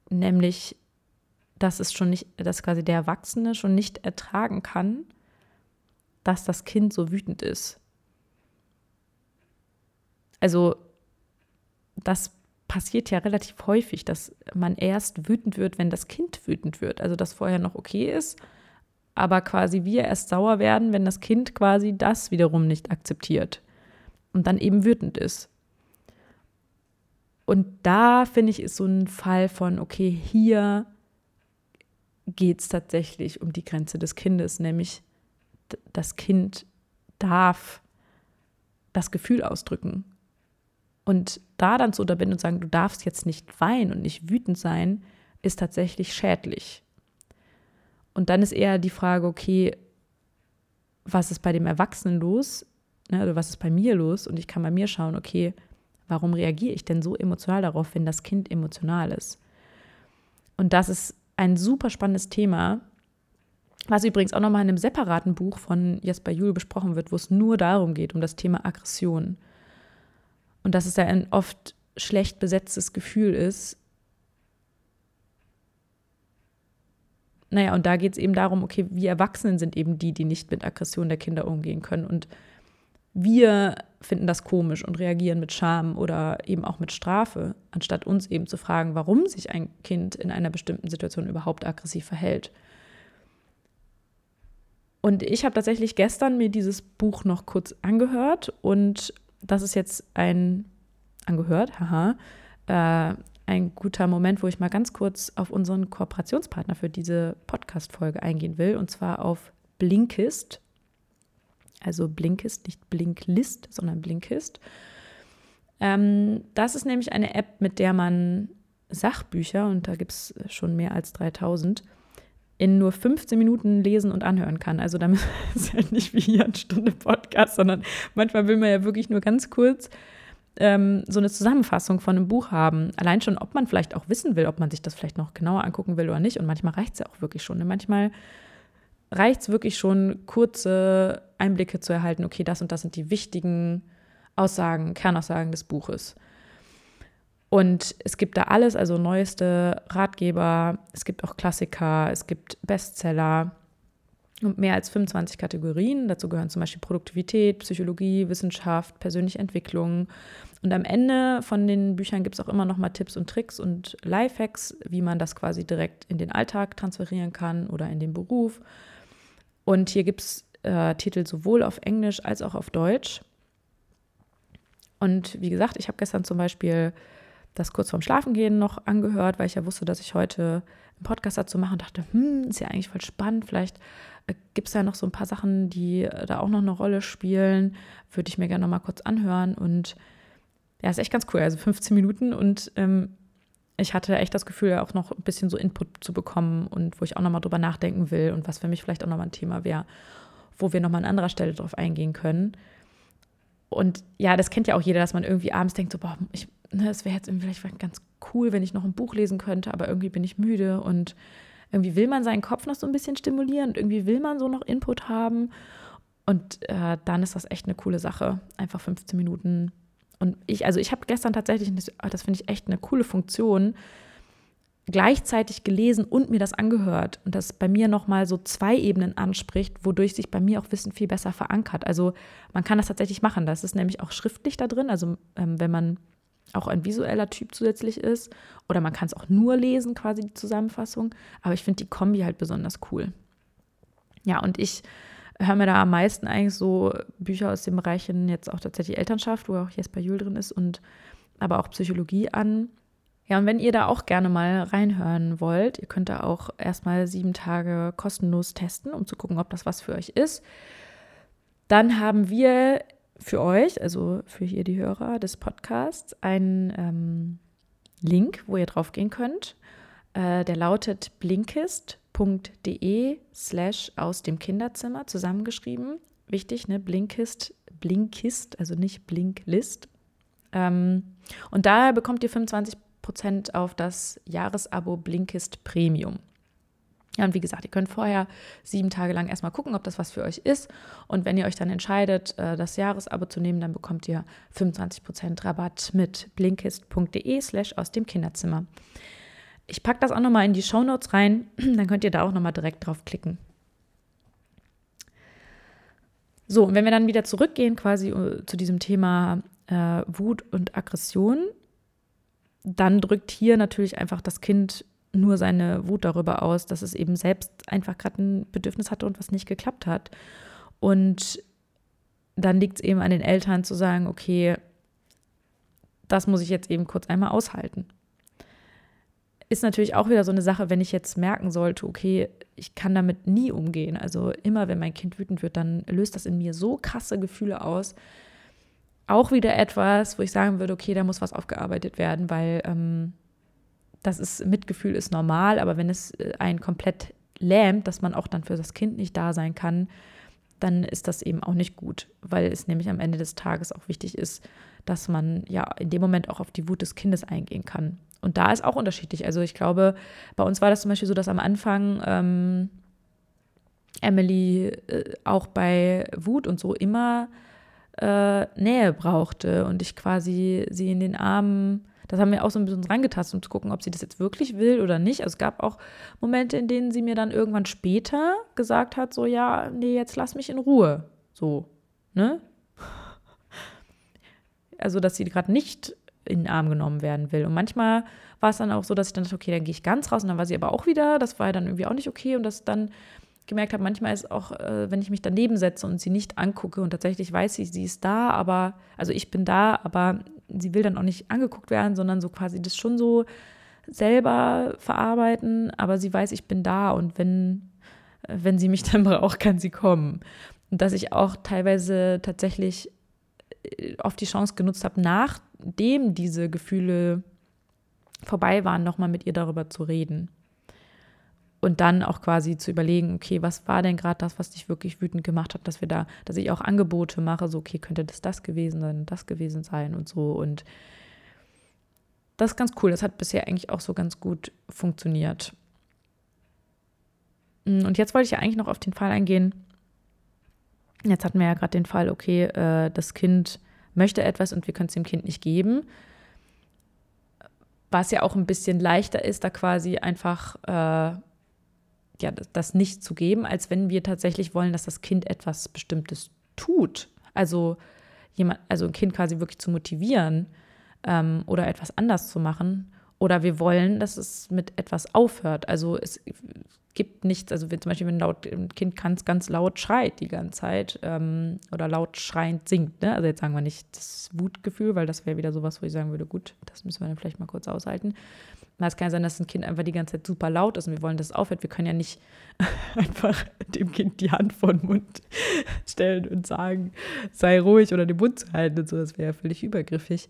nämlich dass es schon nicht, dass quasi der Erwachsene schon nicht ertragen kann, dass das Kind so wütend ist. Also das passiert ja relativ häufig, dass man erst wütend wird, wenn das Kind wütend wird. Also dass vorher noch okay ist, aber quasi wir erst sauer werden, wenn das Kind quasi das wiederum nicht akzeptiert und dann eben wütend ist. Und da finde ich, ist so ein Fall von, okay, hier geht es tatsächlich um die Grenze des Kindes, nämlich das Kind darf das Gefühl ausdrücken. Und da dann zu unterbinden und sagen, du darfst jetzt nicht weinen und nicht wütend sein, ist tatsächlich schädlich. Und dann ist eher die Frage, okay, was ist bei dem Erwachsenen los? Ne, oder was ist bei mir los? Und ich kann bei mir schauen, okay, warum reagiere ich denn so emotional darauf, wenn das Kind emotional ist? Und das ist ein super spannendes Thema, was übrigens auch nochmal in einem separaten Buch von Jesper Juhl besprochen wird, wo es nur darum geht, um das Thema Aggression. Und dass es ja ein oft schlecht besetztes Gefühl ist. Naja, und da geht es eben darum, okay, wir Erwachsenen sind eben die, die nicht mit Aggression der Kinder umgehen können. Und wir finden das komisch und reagieren mit Scham oder eben auch mit Strafe, anstatt uns eben zu fragen, warum sich ein Kind in einer bestimmten Situation überhaupt aggressiv verhält. Und ich habe tatsächlich gestern mir dieses Buch noch kurz angehört und das ist jetzt ein, angehört, haha, äh, ein guter Moment, wo ich mal ganz kurz auf unseren Kooperationspartner für diese Podcast-Folge eingehen will, und zwar auf Blinkist. Also Blinkist, nicht Blinklist, sondern Blinkist. Ähm, das ist nämlich eine App, mit der man Sachbücher, und da gibt es schon mehr als 3000, in nur 15 Minuten lesen und anhören kann. Also damit ist halt nicht wie hier eine Stunde Podcast, sondern manchmal will man ja wirklich nur ganz kurz ähm, so eine Zusammenfassung von einem Buch haben. Allein schon, ob man vielleicht auch wissen will, ob man sich das vielleicht noch genauer angucken will oder nicht. Und manchmal reicht es ja auch wirklich schon. Ne? manchmal reicht es wirklich schon, kurze Einblicke zu erhalten, okay, das und das sind die wichtigen Aussagen, Kernaussagen des Buches. Und es gibt da alles, also neueste Ratgeber, es gibt auch Klassiker, es gibt Bestseller und mehr als 25 Kategorien. Dazu gehören zum Beispiel Produktivität, Psychologie, Wissenschaft, persönliche Entwicklung. Und am Ende von den Büchern gibt es auch immer noch mal Tipps und Tricks und Lifehacks, wie man das quasi direkt in den Alltag transferieren kann oder in den Beruf. Und hier gibt es äh, Titel sowohl auf Englisch als auch auf Deutsch. Und wie gesagt, ich habe gestern zum Beispiel das kurz vorm Schlafengehen noch angehört, weil ich ja wusste, dass ich heute einen Podcast dazu mache und dachte, hm, ist ja eigentlich voll spannend. Vielleicht gibt es ja noch so ein paar Sachen, die äh, da auch noch eine Rolle spielen. Würde ich mir gerne noch mal kurz anhören. Und ja, ist echt ganz cool. Also 15 Minuten und ähm, ich hatte echt das Gefühl, auch noch ein bisschen so Input zu bekommen und wo ich auch noch mal drüber nachdenken will und was für mich vielleicht auch noch mal ein Thema wäre, wo wir noch mal an anderer Stelle drauf eingehen können. Und ja, das kennt ja auch jeder, dass man irgendwie abends denkt, so, boah, ich ne, es wäre jetzt vielleicht ganz cool, wenn ich noch ein Buch lesen könnte, aber irgendwie bin ich müde und irgendwie will man seinen Kopf noch so ein bisschen stimulieren und irgendwie will man so noch Input haben. Und äh, dann ist das echt eine coole Sache. Einfach 15 Minuten. Und ich, also ich habe gestern tatsächlich, das finde ich echt eine coole Funktion, gleichzeitig gelesen und mir das angehört und das bei mir nochmal so zwei Ebenen anspricht, wodurch sich bei mir auch Wissen viel besser verankert. Also man kann das tatsächlich machen. Das ist nämlich auch schriftlich da drin. Also ähm, wenn man auch ein visueller Typ zusätzlich ist oder man kann es auch nur lesen, quasi die Zusammenfassung. Aber ich finde die Kombi halt besonders cool. Ja, und ich höre mir da am meisten eigentlich so Bücher aus den Bereichen jetzt auch tatsächlich Elternschaft, wo auch Jesper Jühl drin ist und aber auch Psychologie an ja, und wenn ihr da auch gerne mal reinhören wollt, ihr könnt da auch erstmal sieben Tage kostenlos testen, um zu gucken, ob das was für euch ist. Dann haben wir für euch, also für hier die Hörer des Podcasts, einen ähm, Link, wo ihr drauf gehen könnt. Äh, der lautet blinkist.de slash aus dem Kinderzimmer zusammengeschrieben. Wichtig, ne? Blinkist, Blinkist, also nicht Blinklist. Ähm, und da bekommt ihr 25 Prozent auf das Jahresabo Blinkist Premium. Ja, und wie gesagt, ihr könnt vorher sieben Tage lang erstmal gucken, ob das was für euch ist. Und wenn ihr euch dann entscheidet, äh, das Jahresabo zu nehmen, dann bekommt ihr 25% Rabatt mit blinkist.de slash aus dem Kinderzimmer. Ich packe das auch nochmal in die Shownotes rein, dann könnt ihr da auch nochmal direkt drauf klicken. So, und wenn wir dann wieder zurückgehen quasi äh, zu diesem Thema äh, Wut und Aggression, dann drückt hier natürlich einfach das Kind nur seine Wut darüber aus, dass es eben selbst einfach gerade ein Bedürfnis hatte und was nicht geklappt hat. Und dann liegt es eben an den Eltern zu sagen, okay, das muss ich jetzt eben kurz einmal aushalten. Ist natürlich auch wieder so eine Sache, wenn ich jetzt merken sollte, okay, ich kann damit nie umgehen. Also immer, wenn mein Kind wütend wird, dann löst das in mir so krasse Gefühle aus, auch wieder etwas, wo ich sagen würde, okay, da muss was aufgearbeitet werden, weil ähm, das ist, Mitgefühl ist normal, aber wenn es äh, einen komplett lähmt, dass man auch dann für das Kind nicht da sein kann, dann ist das eben auch nicht gut, weil es nämlich am Ende des Tages auch wichtig ist, dass man ja in dem Moment auch auf die Wut des Kindes eingehen kann. Und da ist auch unterschiedlich. Also ich glaube, bei uns war das zum Beispiel so, dass am Anfang ähm, Emily äh, auch bei Wut und so immer äh, Nähe brauchte und ich quasi sie in den Armen, das haben wir auch so ein bisschen rangetastet, um zu gucken, ob sie das jetzt wirklich will oder nicht. Also es gab auch Momente, in denen sie mir dann irgendwann später gesagt hat, so ja, nee, jetzt lass mich in Ruhe. So, ne? Also, dass sie gerade nicht in den Arm genommen werden will. Und manchmal war es dann auch so, dass ich dann dachte, okay, dann gehe ich ganz raus und dann war sie aber auch wieder. Das war dann irgendwie auch nicht okay und das dann gemerkt habe, manchmal ist auch, äh, wenn ich mich daneben setze und sie nicht angucke und tatsächlich weiß ich, sie ist da, aber, also ich bin da, aber sie will dann auch nicht angeguckt werden, sondern so quasi das schon so selber verarbeiten, aber sie weiß, ich bin da und wenn, äh, wenn sie mich dann braucht, kann sie kommen. Und dass ich auch teilweise tatsächlich äh, oft die Chance genutzt habe, nachdem diese Gefühle vorbei waren, nochmal mit ihr darüber zu reden und dann auch quasi zu überlegen, okay, was war denn gerade das, was dich wirklich wütend gemacht hat, dass wir da, dass ich auch Angebote mache, so, okay, könnte das das gewesen sein das gewesen sein und so und das ist ganz cool. Das hat bisher eigentlich auch so ganz gut funktioniert. Mm, und jetzt wollte ich ja eigentlich noch auf den Fall eingehen. Jetzt hatten wir ja gerade den Fall, okay, äh, das Kind möchte etwas und wir können es dem Kind nicht geben. Was ja auch ein bisschen leichter ist, da quasi einfach äh, ja, das nicht zu geben, als wenn wir tatsächlich wollen, dass das Kind etwas Bestimmtes tut. Also jemand, also ein Kind quasi wirklich zu motivieren ähm, oder etwas anders zu machen. Oder wir wollen, dass es mit etwas aufhört. Also es gibt nichts, also wenn zum Beispiel wenn laut, ein Kind ganz, ganz laut schreit die ganze Zeit ähm, oder laut schreiend singt. Ne? Also jetzt sagen wir nicht das Wutgefühl, weil das wäre wieder sowas, wo ich sagen würde, gut, das müssen wir dann vielleicht mal kurz aushalten. Es kann ja sein, dass ein Kind einfach die ganze Zeit super laut ist und wir wollen, dass es aufhört. Wir können ja nicht einfach dem Kind die Hand vor den Mund stellen und sagen, sei ruhig oder den Mund zu halten und so. Das wäre ja völlig übergriffig.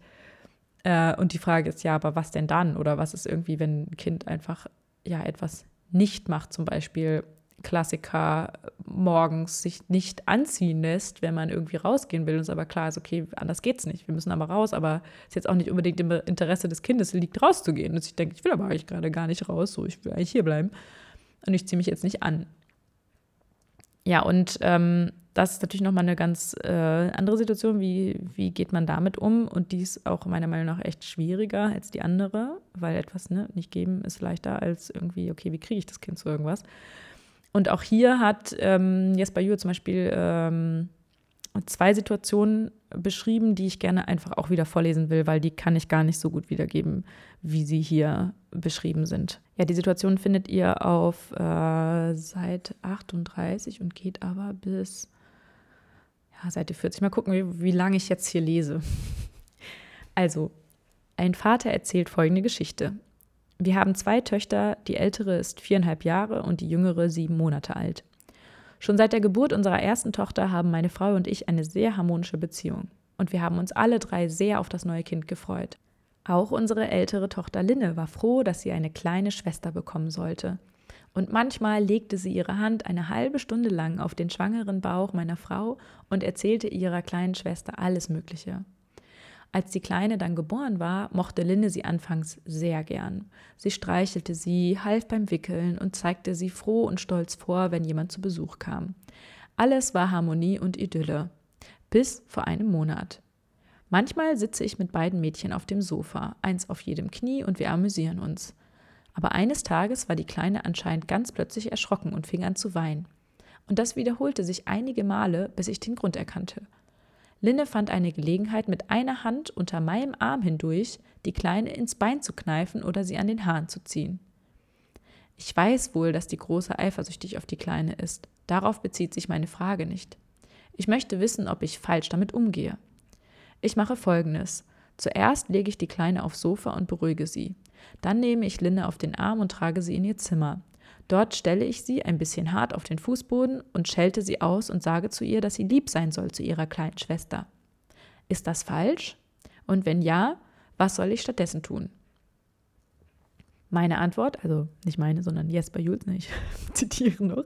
Äh, und die Frage ist ja, aber was denn dann? Oder was ist irgendwie, wenn ein Kind einfach ja etwas nicht macht, zum Beispiel Klassiker morgens sich nicht anziehen lässt, wenn man irgendwie rausgehen will. Und es aber klar ist, okay, anders geht's nicht. Wir müssen aber raus, aber es ist jetzt auch nicht unbedingt im Interesse des Kindes liegt, rauszugehen. Und ich denke, ich will aber eigentlich gerade gar nicht raus, so ich will eigentlich hier bleiben. Und ich ziehe mich jetzt nicht an. Ja, und ähm, das ist natürlich nochmal eine ganz äh, andere Situation. Wie, wie geht man damit um? Und die ist auch meiner Meinung nach echt schwieriger als die andere, weil etwas ne, nicht geben ist leichter als irgendwie, okay, wie kriege ich das Kind zu irgendwas? Und auch hier hat ähm, Jesper Jür zum Beispiel ähm, zwei Situationen beschrieben, die ich gerne einfach auch wieder vorlesen will, weil die kann ich gar nicht so gut wiedergeben, wie sie hier beschrieben sind. Ja, die Situation findet ihr auf äh, Seite 38 und geht aber bis ja, Seite 40. Mal gucken, wie, wie lange ich jetzt hier lese. Also, ein Vater erzählt folgende Geschichte. Wir haben zwei Töchter, die ältere ist viereinhalb Jahre und die jüngere sieben Monate alt. Schon seit der Geburt unserer ersten Tochter haben meine Frau und ich eine sehr harmonische Beziehung. Und wir haben uns alle drei sehr auf das neue Kind gefreut. Auch unsere ältere Tochter Linne war froh, dass sie eine kleine Schwester bekommen sollte. Und manchmal legte sie ihre Hand eine halbe Stunde lang auf den schwangeren Bauch meiner Frau und erzählte ihrer kleinen Schwester alles Mögliche. Als die Kleine dann geboren war, mochte Linne sie anfangs sehr gern. Sie streichelte sie, half beim Wickeln und zeigte sie froh und stolz vor, wenn jemand zu Besuch kam. Alles war Harmonie und Idylle. Bis vor einem Monat. Manchmal sitze ich mit beiden Mädchen auf dem Sofa, eins auf jedem Knie und wir amüsieren uns. Aber eines Tages war die Kleine anscheinend ganz plötzlich erschrocken und fing an zu weinen. Und das wiederholte sich einige Male, bis ich den Grund erkannte. Linne fand eine Gelegenheit, mit einer Hand unter meinem Arm hindurch die Kleine ins Bein zu kneifen oder sie an den Haaren zu ziehen. Ich weiß wohl, dass die Große eifersüchtig auf die Kleine ist. Darauf bezieht sich meine Frage nicht. Ich möchte wissen, ob ich falsch damit umgehe. Ich mache folgendes. Zuerst lege ich die Kleine aufs Sofa und beruhige sie. Dann nehme ich Linne auf den Arm und trage sie in ihr Zimmer. Dort stelle ich sie ein bisschen hart auf den Fußboden und schelte sie aus und sage zu ihr, dass sie lieb sein soll zu ihrer kleinen Schwester. Ist das falsch? Und wenn ja, was soll ich stattdessen tun? Meine Antwort, also nicht meine, sondern Jesper Jules, ich zitiere noch.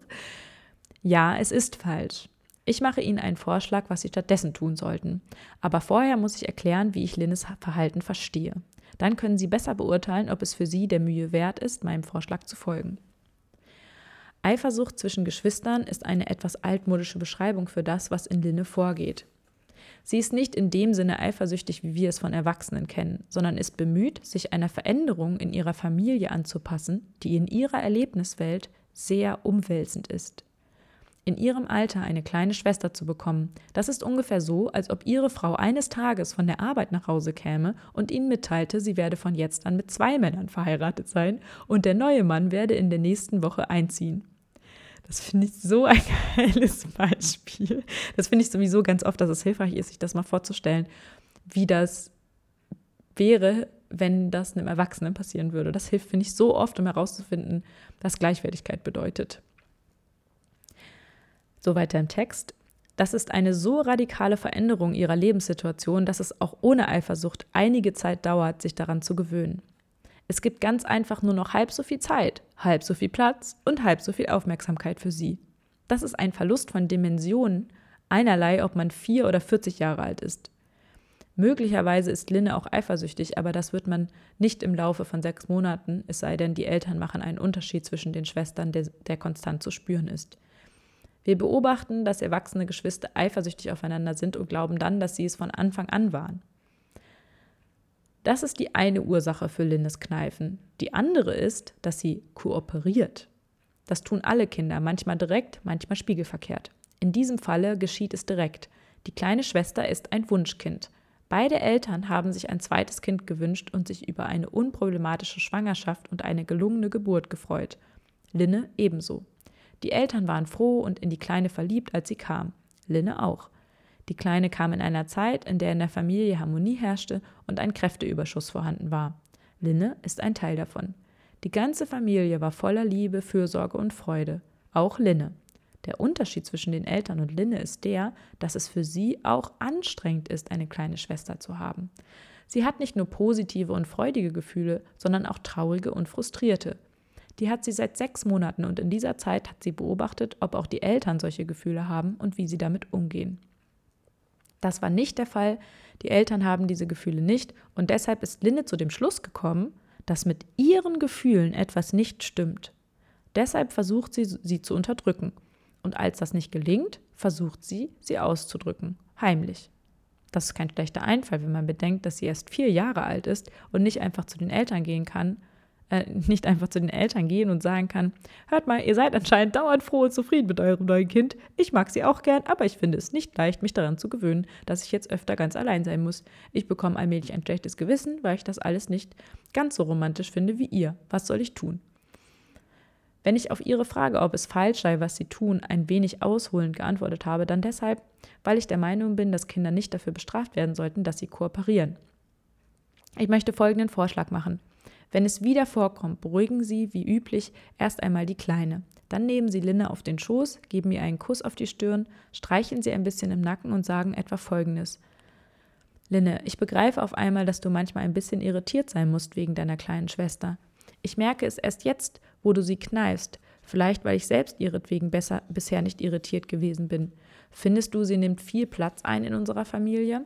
Ja, es ist falsch. Ich mache Ihnen einen Vorschlag, was Sie stattdessen tun sollten. Aber vorher muss ich erklären, wie ich Linnes Verhalten verstehe. Dann können Sie besser beurteilen, ob es für Sie der Mühe wert ist, meinem Vorschlag zu folgen. Eifersucht zwischen Geschwistern ist eine etwas altmodische Beschreibung für das, was in Linne vorgeht. Sie ist nicht in dem Sinne eifersüchtig, wie wir es von Erwachsenen kennen, sondern ist bemüht, sich einer Veränderung in ihrer Familie anzupassen, die in ihrer Erlebniswelt sehr umwälzend ist. In ihrem Alter eine kleine Schwester zu bekommen, das ist ungefähr so, als ob ihre Frau eines Tages von der Arbeit nach Hause käme und ihnen mitteilte, sie werde von jetzt an mit zwei Männern verheiratet sein und der neue Mann werde in der nächsten Woche einziehen. Das finde ich so ein geiles Beispiel. Das finde ich sowieso ganz oft, dass es hilfreich ist, sich das mal vorzustellen, wie das wäre, wenn das einem Erwachsenen passieren würde. Das hilft, finde ich, so oft, um herauszufinden, was Gleichwertigkeit bedeutet. So weiter im Text. Das ist eine so radikale Veränderung ihrer Lebenssituation, dass es auch ohne Eifersucht einige Zeit dauert, sich daran zu gewöhnen. Es gibt ganz einfach nur noch halb so viel Zeit, halb so viel Platz und halb so viel Aufmerksamkeit für sie. Das ist ein Verlust von Dimensionen, einerlei, ob man vier oder 40 Jahre alt ist. Möglicherweise ist Linne auch eifersüchtig, aber das wird man nicht im Laufe von sechs Monaten, es sei denn, die Eltern machen einen Unterschied zwischen den Schwestern, der, der konstant zu spüren ist. Wir beobachten, dass erwachsene Geschwister eifersüchtig aufeinander sind und glauben dann, dass sie es von Anfang an waren. Das ist die eine Ursache für Linnes Kneifen. Die andere ist, dass sie kooperiert. Das tun alle Kinder, manchmal direkt, manchmal spiegelverkehrt. In diesem Falle geschieht es direkt. Die kleine Schwester ist ein Wunschkind. Beide Eltern haben sich ein zweites Kind gewünscht und sich über eine unproblematische Schwangerschaft und eine gelungene Geburt gefreut. Linne ebenso. Die Eltern waren froh und in die Kleine verliebt, als sie kam. Linne auch. Die Kleine kam in einer Zeit, in der in der Familie Harmonie herrschte und ein Kräfteüberschuss vorhanden war. Linne ist ein Teil davon. Die ganze Familie war voller Liebe, Fürsorge und Freude. Auch Linne. Der Unterschied zwischen den Eltern und Linne ist der, dass es für sie auch anstrengend ist, eine kleine Schwester zu haben. Sie hat nicht nur positive und freudige Gefühle, sondern auch traurige und frustrierte. Die hat sie seit sechs Monaten und in dieser Zeit hat sie beobachtet, ob auch die Eltern solche Gefühle haben und wie sie damit umgehen. Das war nicht der Fall. Die Eltern haben diese Gefühle nicht und deshalb ist Linde zu dem Schluss gekommen, dass mit ihren Gefühlen etwas nicht stimmt. Deshalb versucht sie, sie zu unterdrücken. Und als das nicht gelingt, versucht sie, sie auszudrücken, heimlich. Das ist kein schlechter Einfall, wenn man bedenkt, dass sie erst vier Jahre alt ist und nicht einfach zu den Eltern gehen kann, äh, nicht einfach zu den Eltern gehen und sagen kann, hört mal, ihr seid anscheinend dauernd froh und zufrieden mit eurem neuen Kind. Ich mag sie auch gern, aber ich finde es nicht leicht, mich daran zu gewöhnen, dass ich jetzt öfter ganz allein sein muss. Ich bekomme allmählich ein schlechtes Gewissen, weil ich das alles nicht ganz so romantisch finde wie ihr. Was soll ich tun? Wenn ich auf Ihre Frage, ob es falsch sei, was Sie tun, ein wenig ausholend geantwortet habe, dann deshalb, weil ich der Meinung bin, dass Kinder nicht dafür bestraft werden sollten, dass sie kooperieren. Ich möchte folgenden Vorschlag machen. Wenn es wieder vorkommt, beruhigen Sie, wie üblich, erst einmal die Kleine. Dann nehmen Sie Linne auf den Schoß, geben ihr einen Kuss auf die Stirn, streicheln sie ein bisschen im Nacken und sagen etwa Folgendes. Linne, ich begreife auf einmal, dass du manchmal ein bisschen irritiert sein musst wegen deiner kleinen Schwester. Ich merke es erst jetzt, wo du sie kneifst, vielleicht weil ich selbst ihretwegen besser, bisher nicht irritiert gewesen bin. Findest du, sie nimmt viel Platz ein in unserer Familie?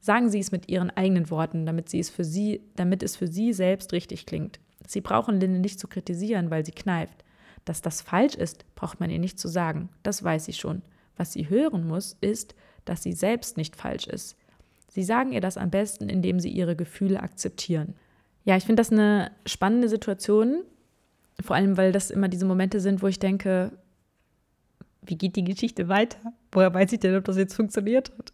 Sagen Sie es mit Ihren eigenen Worten, damit, sie es für sie, damit es für Sie selbst richtig klingt. Sie brauchen Linde nicht zu kritisieren, weil sie kneift. Dass das falsch ist, braucht man ihr nicht zu sagen. Das weiß sie schon. Was sie hören muss, ist, dass sie selbst nicht falsch ist. Sie sagen ihr das am besten, indem sie ihre Gefühle akzeptieren. Ja, ich finde das eine spannende Situation, vor allem weil das immer diese Momente sind, wo ich denke, wie geht die Geschichte weiter? Woher weiß ich denn, ob das jetzt funktioniert hat?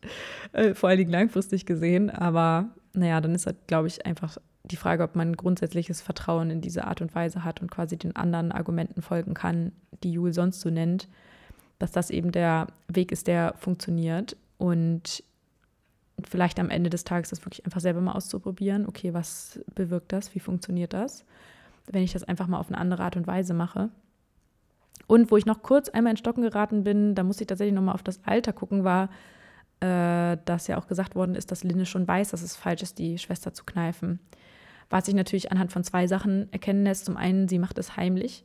Äh, vor allen Dingen langfristig gesehen. Aber naja, dann ist halt, glaube ich, einfach die Frage, ob man grundsätzliches Vertrauen in diese Art und Weise hat und quasi den anderen Argumenten folgen kann, die Jule sonst so nennt, dass das eben der Weg ist, der funktioniert. Und vielleicht am Ende des Tages das wirklich einfach selber mal auszuprobieren. Okay, was bewirkt das? Wie funktioniert das? Wenn ich das einfach mal auf eine andere Art und Weise mache. Und wo ich noch kurz einmal in Stocken geraten bin, da musste ich tatsächlich nochmal auf das Alter gucken, war, äh, dass ja auch gesagt worden ist, dass Linde schon weiß, dass es falsch ist, die Schwester zu kneifen. Was sich natürlich anhand von zwei Sachen erkennen lässt. Zum einen, sie macht es heimlich.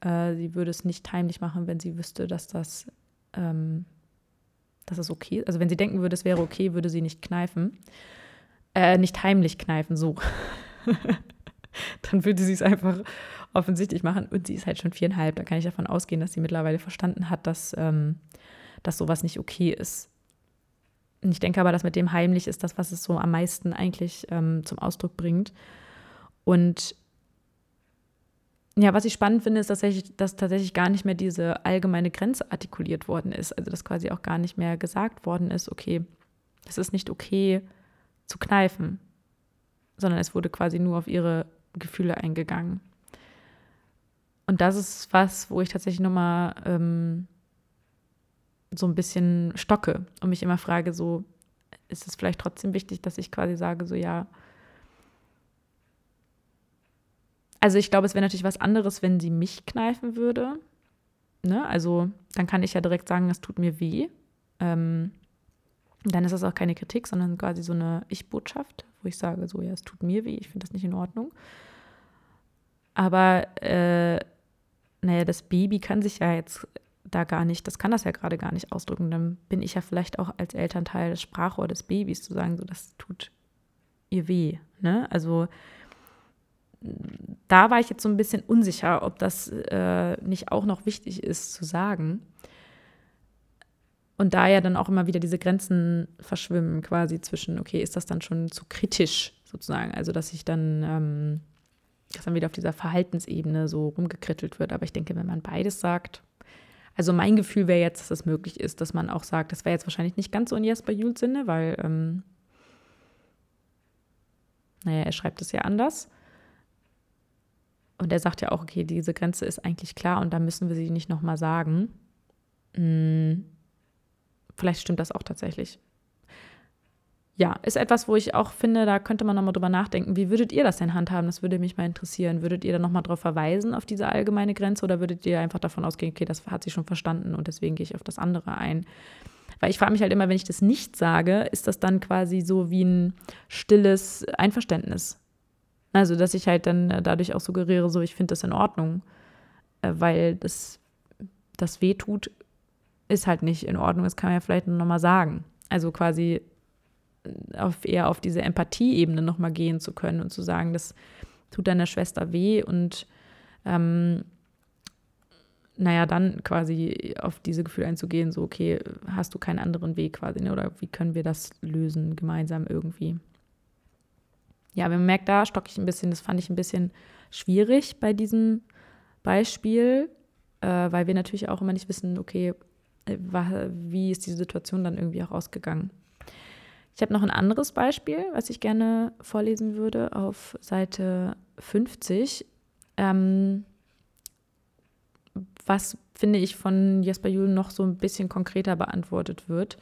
Äh, sie würde es nicht heimlich machen, wenn sie wüsste, dass das, ähm, dass es okay ist. Also wenn sie denken würde, es wäre okay, würde sie nicht kneifen. Äh, nicht heimlich kneifen, so. Dann würde sie es einfach offensichtlich machen. Und sie ist halt schon viereinhalb. Da kann ich davon ausgehen, dass sie mittlerweile verstanden hat, dass, ähm, dass sowas nicht okay ist. Und ich denke aber, dass mit dem heimlich ist das, was es so am meisten eigentlich ähm, zum Ausdruck bringt. Und ja, was ich spannend finde, ist tatsächlich, dass tatsächlich gar nicht mehr diese allgemeine Grenze artikuliert worden ist. Also dass quasi auch gar nicht mehr gesagt worden ist, okay, es ist nicht okay zu kneifen, sondern es wurde quasi nur auf ihre Gefühle eingegangen. Und das ist was, wo ich tatsächlich nochmal ähm, so ein bisschen stocke und mich immer frage, so, ist es vielleicht trotzdem wichtig, dass ich quasi sage, so ja. Also ich glaube, es wäre natürlich was anderes, wenn sie mich kneifen würde. Ne? Also dann kann ich ja direkt sagen, es tut mir weh. Ähm, dann ist das auch keine Kritik, sondern quasi so eine Ich-Botschaft, wo ich sage, so ja, es tut mir weh, ich finde das nicht in Ordnung. Aber äh, naja, das Baby kann sich ja jetzt da gar nicht, das kann das ja gerade gar nicht ausdrücken. Dann bin ich ja vielleicht auch als Elternteil das Sprachrohr des Babys zu sagen, so das tut ihr weh. Ne? Also da war ich jetzt so ein bisschen unsicher, ob das äh, nicht auch noch wichtig ist zu sagen. Und da ja dann auch immer wieder diese Grenzen verschwimmen, quasi zwischen, okay, ist das dann schon zu kritisch sozusagen? Also, dass ich dann ähm, dass dann wieder auf dieser Verhaltensebene so rumgekrittelt wird. Aber ich denke, wenn man beides sagt, also mein Gefühl wäre jetzt, dass es möglich ist, dass man auch sagt, das wäre jetzt wahrscheinlich nicht ganz so in Jesper Jules Sinne, weil, ähm, naja, er schreibt es ja anders. Und er sagt ja auch, okay, diese Grenze ist eigentlich klar und da müssen wir sie nicht nochmal sagen. Hm, vielleicht stimmt das auch tatsächlich ja, ist etwas, wo ich auch finde, da könnte man nochmal drüber nachdenken. Wie würdet ihr das denn handhaben? Das würde mich mal interessieren. Würdet ihr da nochmal drauf verweisen, auf diese allgemeine Grenze, oder würdet ihr einfach davon ausgehen, okay, das hat sie schon verstanden und deswegen gehe ich auf das andere ein? Weil ich frage mich halt immer, wenn ich das nicht sage, ist das dann quasi so wie ein stilles Einverständnis. Also, dass ich halt dann dadurch auch suggeriere, so, ich finde das in Ordnung, äh, weil das, das weh tut, ist halt nicht in Ordnung. Das kann man ja vielleicht nochmal sagen. Also quasi auf eher auf diese Empathieebene nochmal gehen zu können und zu sagen, das tut deiner Schwester weh und ähm, naja, dann quasi auf diese Gefühle einzugehen, so, okay, hast du keinen anderen Weg quasi, ne? oder wie können wir das lösen gemeinsam irgendwie? Ja, man merkt, da stocke ich ein bisschen, das fand ich ein bisschen schwierig bei diesem Beispiel, äh, weil wir natürlich auch immer nicht wissen, okay, äh, wie ist die Situation dann irgendwie auch ausgegangen. Ich habe noch ein anderes Beispiel, was ich gerne vorlesen würde auf Seite 50. Ähm, was, finde ich, von Jesper Juhl noch so ein bisschen konkreter beantwortet wird.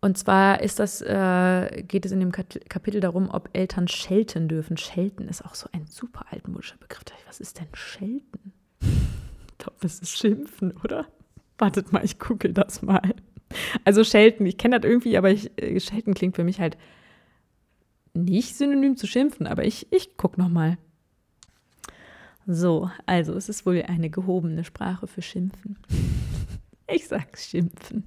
Und zwar ist das, äh, geht es in dem Kapitel darum, ob Eltern schelten dürfen. Schelten ist auch so ein super altmodischer Begriff. Was ist denn schelten? Ich glaube, das ist schimpfen, oder? Wartet mal, ich google das mal. Also schelten, ich kenne das irgendwie, aber ich, äh, schelten klingt für mich halt nicht synonym zu schimpfen, aber ich, ich gucke noch. So, also es ist wohl eine gehobene Sprache für Schimpfen. Ich sag's Schimpfen.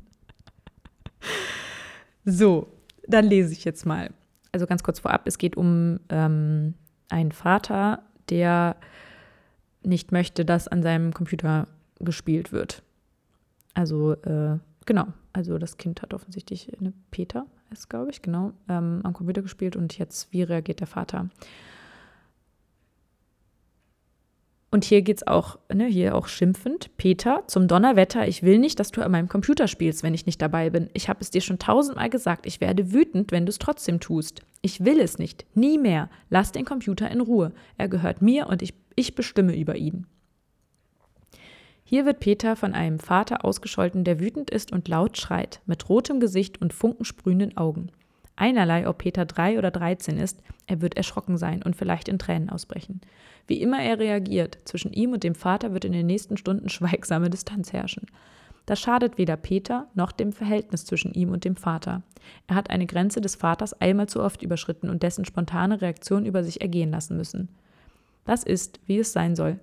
So, dann lese ich jetzt mal. Also ganz kurz vorab, es geht um ähm, einen Vater, der nicht möchte, dass an seinem Computer gespielt wird. Also, äh, genau, also das Kind hat offensichtlich eine Peter, ist glaube ich, genau, ähm, am Computer gespielt und jetzt, wie reagiert der Vater? Und hier geht es auch, ne, hier auch schimpfend. Peter, zum Donnerwetter, ich will nicht, dass du an meinem Computer spielst, wenn ich nicht dabei bin. Ich habe es dir schon tausendmal gesagt. Ich werde wütend, wenn du es trotzdem tust. Ich will es nicht. Nie mehr. Lass den Computer in Ruhe. Er gehört mir und ich, ich bestimme über ihn. Hier wird Peter von einem Vater ausgescholten, der wütend ist und laut schreit, mit rotem Gesicht und funkensprühenden Augen. Einerlei, ob Peter drei oder dreizehn ist, er wird erschrocken sein und vielleicht in Tränen ausbrechen. Wie immer er reagiert, zwischen ihm und dem Vater wird in den nächsten Stunden schweigsame Distanz herrschen. Das schadet weder Peter noch dem Verhältnis zwischen ihm und dem Vater. Er hat eine Grenze des Vaters einmal zu oft überschritten und dessen spontane Reaktion über sich ergehen lassen müssen. Das ist, wie es sein soll.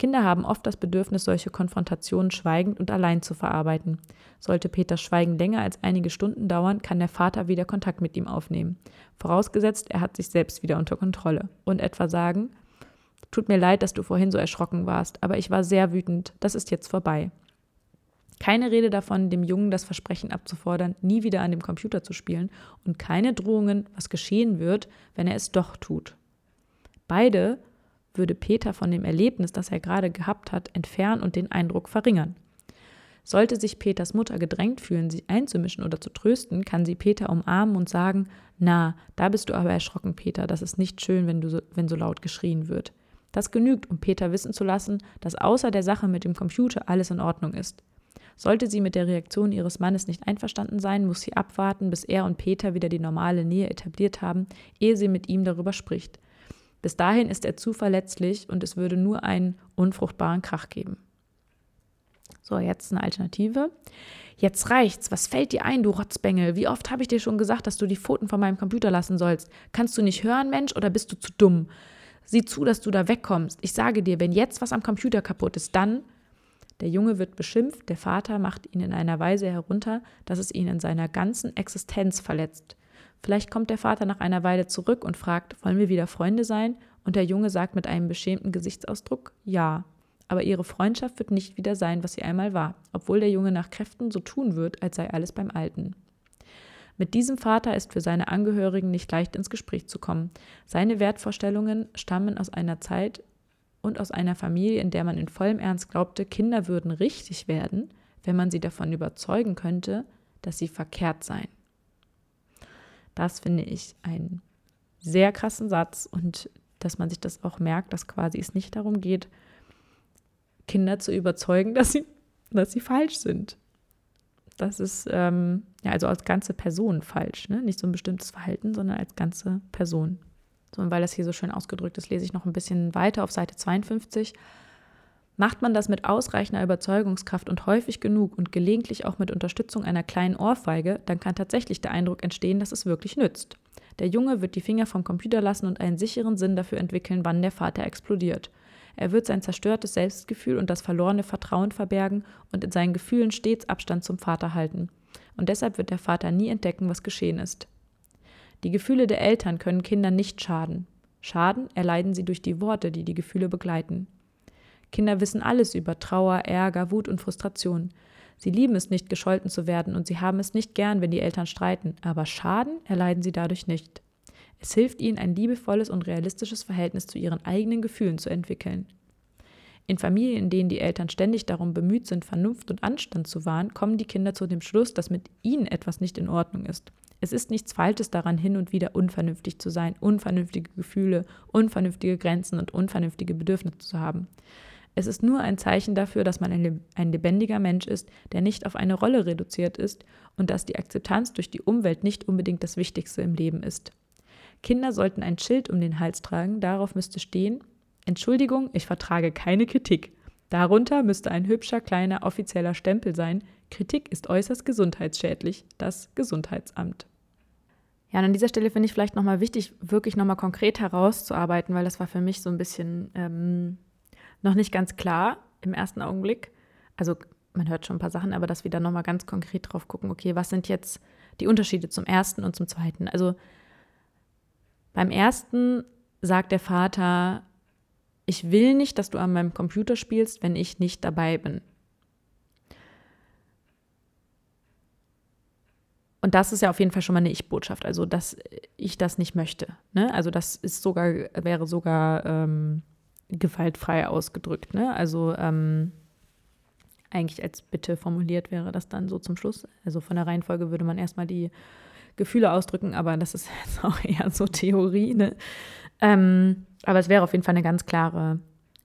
Kinder haben oft das Bedürfnis, solche Konfrontationen schweigend und allein zu verarbeiten. Sollte Peters Schweigen länger als einige Stunden dauern, kann der Vater wieder Kontakt mit ihm aufnehmen. Vorausgesetzt, er hat sich selbst wieder unter Kontrolle. Und etwa sagen, Tut mir leid, dass du vorhin so erschrocken warst, aber ich war sehr wütend. Das ist jetzt vorbei. Keine Rede davon, dem Jungen das Versprechen abzufordern, nie wieder an dem Computer zu spielen und keine Drohungen, was geschehen wird, wenn er es doch tut. Beide würde Peter von dem Erlebnis, das er gerade gehabt hat, entfernen und den Eindruck verringern. Sollte sich Peters Mutter gedrängt fühlen, sich einzumischen oder zu trösten, kann sie Peter umarmen und sagen: Na, da bist du aber erschrocken, Peter, das ist nicht schön, wenn, du so, wenn so laut geschrien wird. Das genügt, um Peter wissen zu lassen, dass außer der Sache mit dem Computer alles in Ordnung ist. Sollte sie mit der Reaktion ihres Mannes nicht einverstanden sein, muss sie abwarten, bis er und Peter wieder die normale Nähe etabliert haben, ehe sie mit ihm darüber spricht. Bis dahin ist er zu verletzlich und es würde nur einen unfruchtbaren Krach geben. So, jetzt eine Alternative. Jetzt reicht's. Was fällt dir ein, du Rotzbengel? Wie oft habe ich dir schon gesagt, dass du die Pfoten von meinem Computer lassen sollst? Kannst du nicht hören, Mensch, oder bist du zu dumm? Sieh zu, dass du da wegkommst. Ich sage dir, wenn jetzt was am Computer kaputt ist, dann. Der Junge wird beschimpft, der Vater macht ihn in einer Weise herunter, dass es ihn in seiner ganzen Existenz verletzt. Vielleicht kommt der Vater nach einer Weile zurück und fragt, wollen wir wieder Freunde sein? Und der Junge sagt mit einem beschämten Gesichtsausdruck, ja. Aber ihre Freundschaft wird nicht wieder sein, was sie einmal war, obwohl der Junge nach Kräften so tun wird, als sei alles beim Alten. Mit diesem Vater ist für seine Angehörigen nicht leicht ins Gespräch zu kommen. Seine Wertvorstellungen stammen aus einer Zeit und aus einer Familie, in der man in vollem Ernst glaubte, Kinder würden richtig werden, wenn man sie davon überzeugen könnte, dass sie verkehrt seien. Das finde ich einen sehr krassen Satz und dass man sich das auch merkt, dass quasi es nicht darum geht, Kinder zu überzeugen, dass sie, dass sie falsch sind. Das ist ähm, ja also als ganze Person falsch, ne? nicht so ein bestimmtes Verhalten, sondern als ganze Person. So, und weil das hier so schön ausgedrückt ist, lese ich noch ein bisschen weiter auf Seite 52. Macht man das mit ausreichender Überzeugungskraft und häufig genug und gelegentlich auch mit Unterstützung einer kleinen Ohrfeige, dann kann tatsächlich der Eindruck entstehen, dass es wirklich nützt. Der Junge wird die Finger vom Computer lassen und einen sicheren Sinn dafür entwickeln, wann der Vater explodiert. Er wird sein zerstörtes Selbstgefühl und das verlorene Vertrauen verbergen und in seinen Gefühlen stets Abstand zum Vater halten. Und deshalb wird der Vater nie entdecken, was geschehen ist. Die Gefühle der Eltern können Kindern nicht schaden. Schaden erleiden sie durch die Worte, die die Gefühle begleiten. Kinder wissen alles über Trauer, Ärger, Wut und Frustration. Sie lieben es nicht, gescholten zu werden und sie haben es nicht gern, wenn die Eltern streiten, aber Schaden erleiden sie dadurch nicht. Es hilft ihnen, ein liebevolles und realistisches Verhältnis zu ihren eigenen Gefühlen zu entwickeln. In Familien, in denen die Eltern ständig darum bemüht sind, Vernunft und Anstand zu wahren, kommen die Kinder zu dem Schluss, dass mit ihnen etwas nicht in Ordnung ist. Es ist nichts Falsches daran, hin und wieder unvernünftig zu sein, unvernünftige Gefühle, unvernünftige Grenzen und unvernünftige Bedürfnisse zu haben. Es ist nur ein Zeichen dafür, dass man ein lebendiger Mensch ist, der nicht auf eine Rolle reduziert ist und dass die Akzeptanz durch die Umwelt nicht unbedingt das Wichtigste im Leben ist. Kinder sollten ein Schild um den Hals tragen, darauf müsste stehen, Entschuldigung, ich vertrage keine Kritik. Darunter müsste ein hübscher kleiner offizieller Stempel sein, Kritik ist äußerst gesundheitsschädlich, das Gesundheitsamt. Ja, und an dieser Stelle finde ich vielleicht nochmal wichtig, wirklich nochmal konkret herauszuarbeiten, weil das war für mich so ein bisschen ähm, noch nicht ganz klar im ersten Augenblick. Also man hört schon ein paar Sachen, aber dass wir da nochmal ganz konkret drauf gucken, okay, was sind jetzt die Unterschiede zum ersten und zum zweiten? Also beim ersten sagt der Vater, ich will nicht, dass du an meinem Computer spielst, wenn ich nicht dabei bin. Und das ist ja auf jeden Fall schon mal eine Ich-Botschaft, also dass ich das nicht möchte. Ne? Also das ist sogar, wäre sogar ähm, gewaltfrei ausgedrückt. Ne? Also ähm, eigentlich als Bitte formuliert wäre das dann so zum Schluss. Also von der Reihenfolge würde man erstmal die Gefühle ausdrücken, aber das ist jetzt auch eher so Theorie. Ne? Ähm, aber es wäre auf jeden Fall eine ganz klare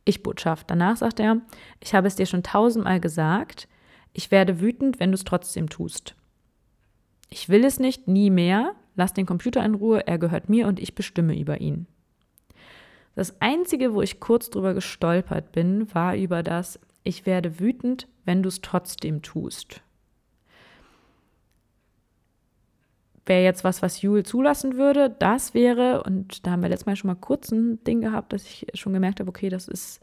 Ich-Botschaft. Danach sagt er, ich habe es dir schon tausendmal gesagt, ich werde wütend, wenn du es trotzdem tust. Ich will es nicht, nie mehr. Lass den Computer in Ruhe, er gehört mir und ich bestimme über ihn. Das Einzige, wo ich kurz drüber gestolpert bin, war über das, ich werde wütend, wenn du es trotzdem tust. Wäre jetzt was, was Jule zulassen würde, das wäre, und da haben wir letztes Mal schon mal kurz ein Ding gehabt, dass ich schon gemerkt habe, okay, das ist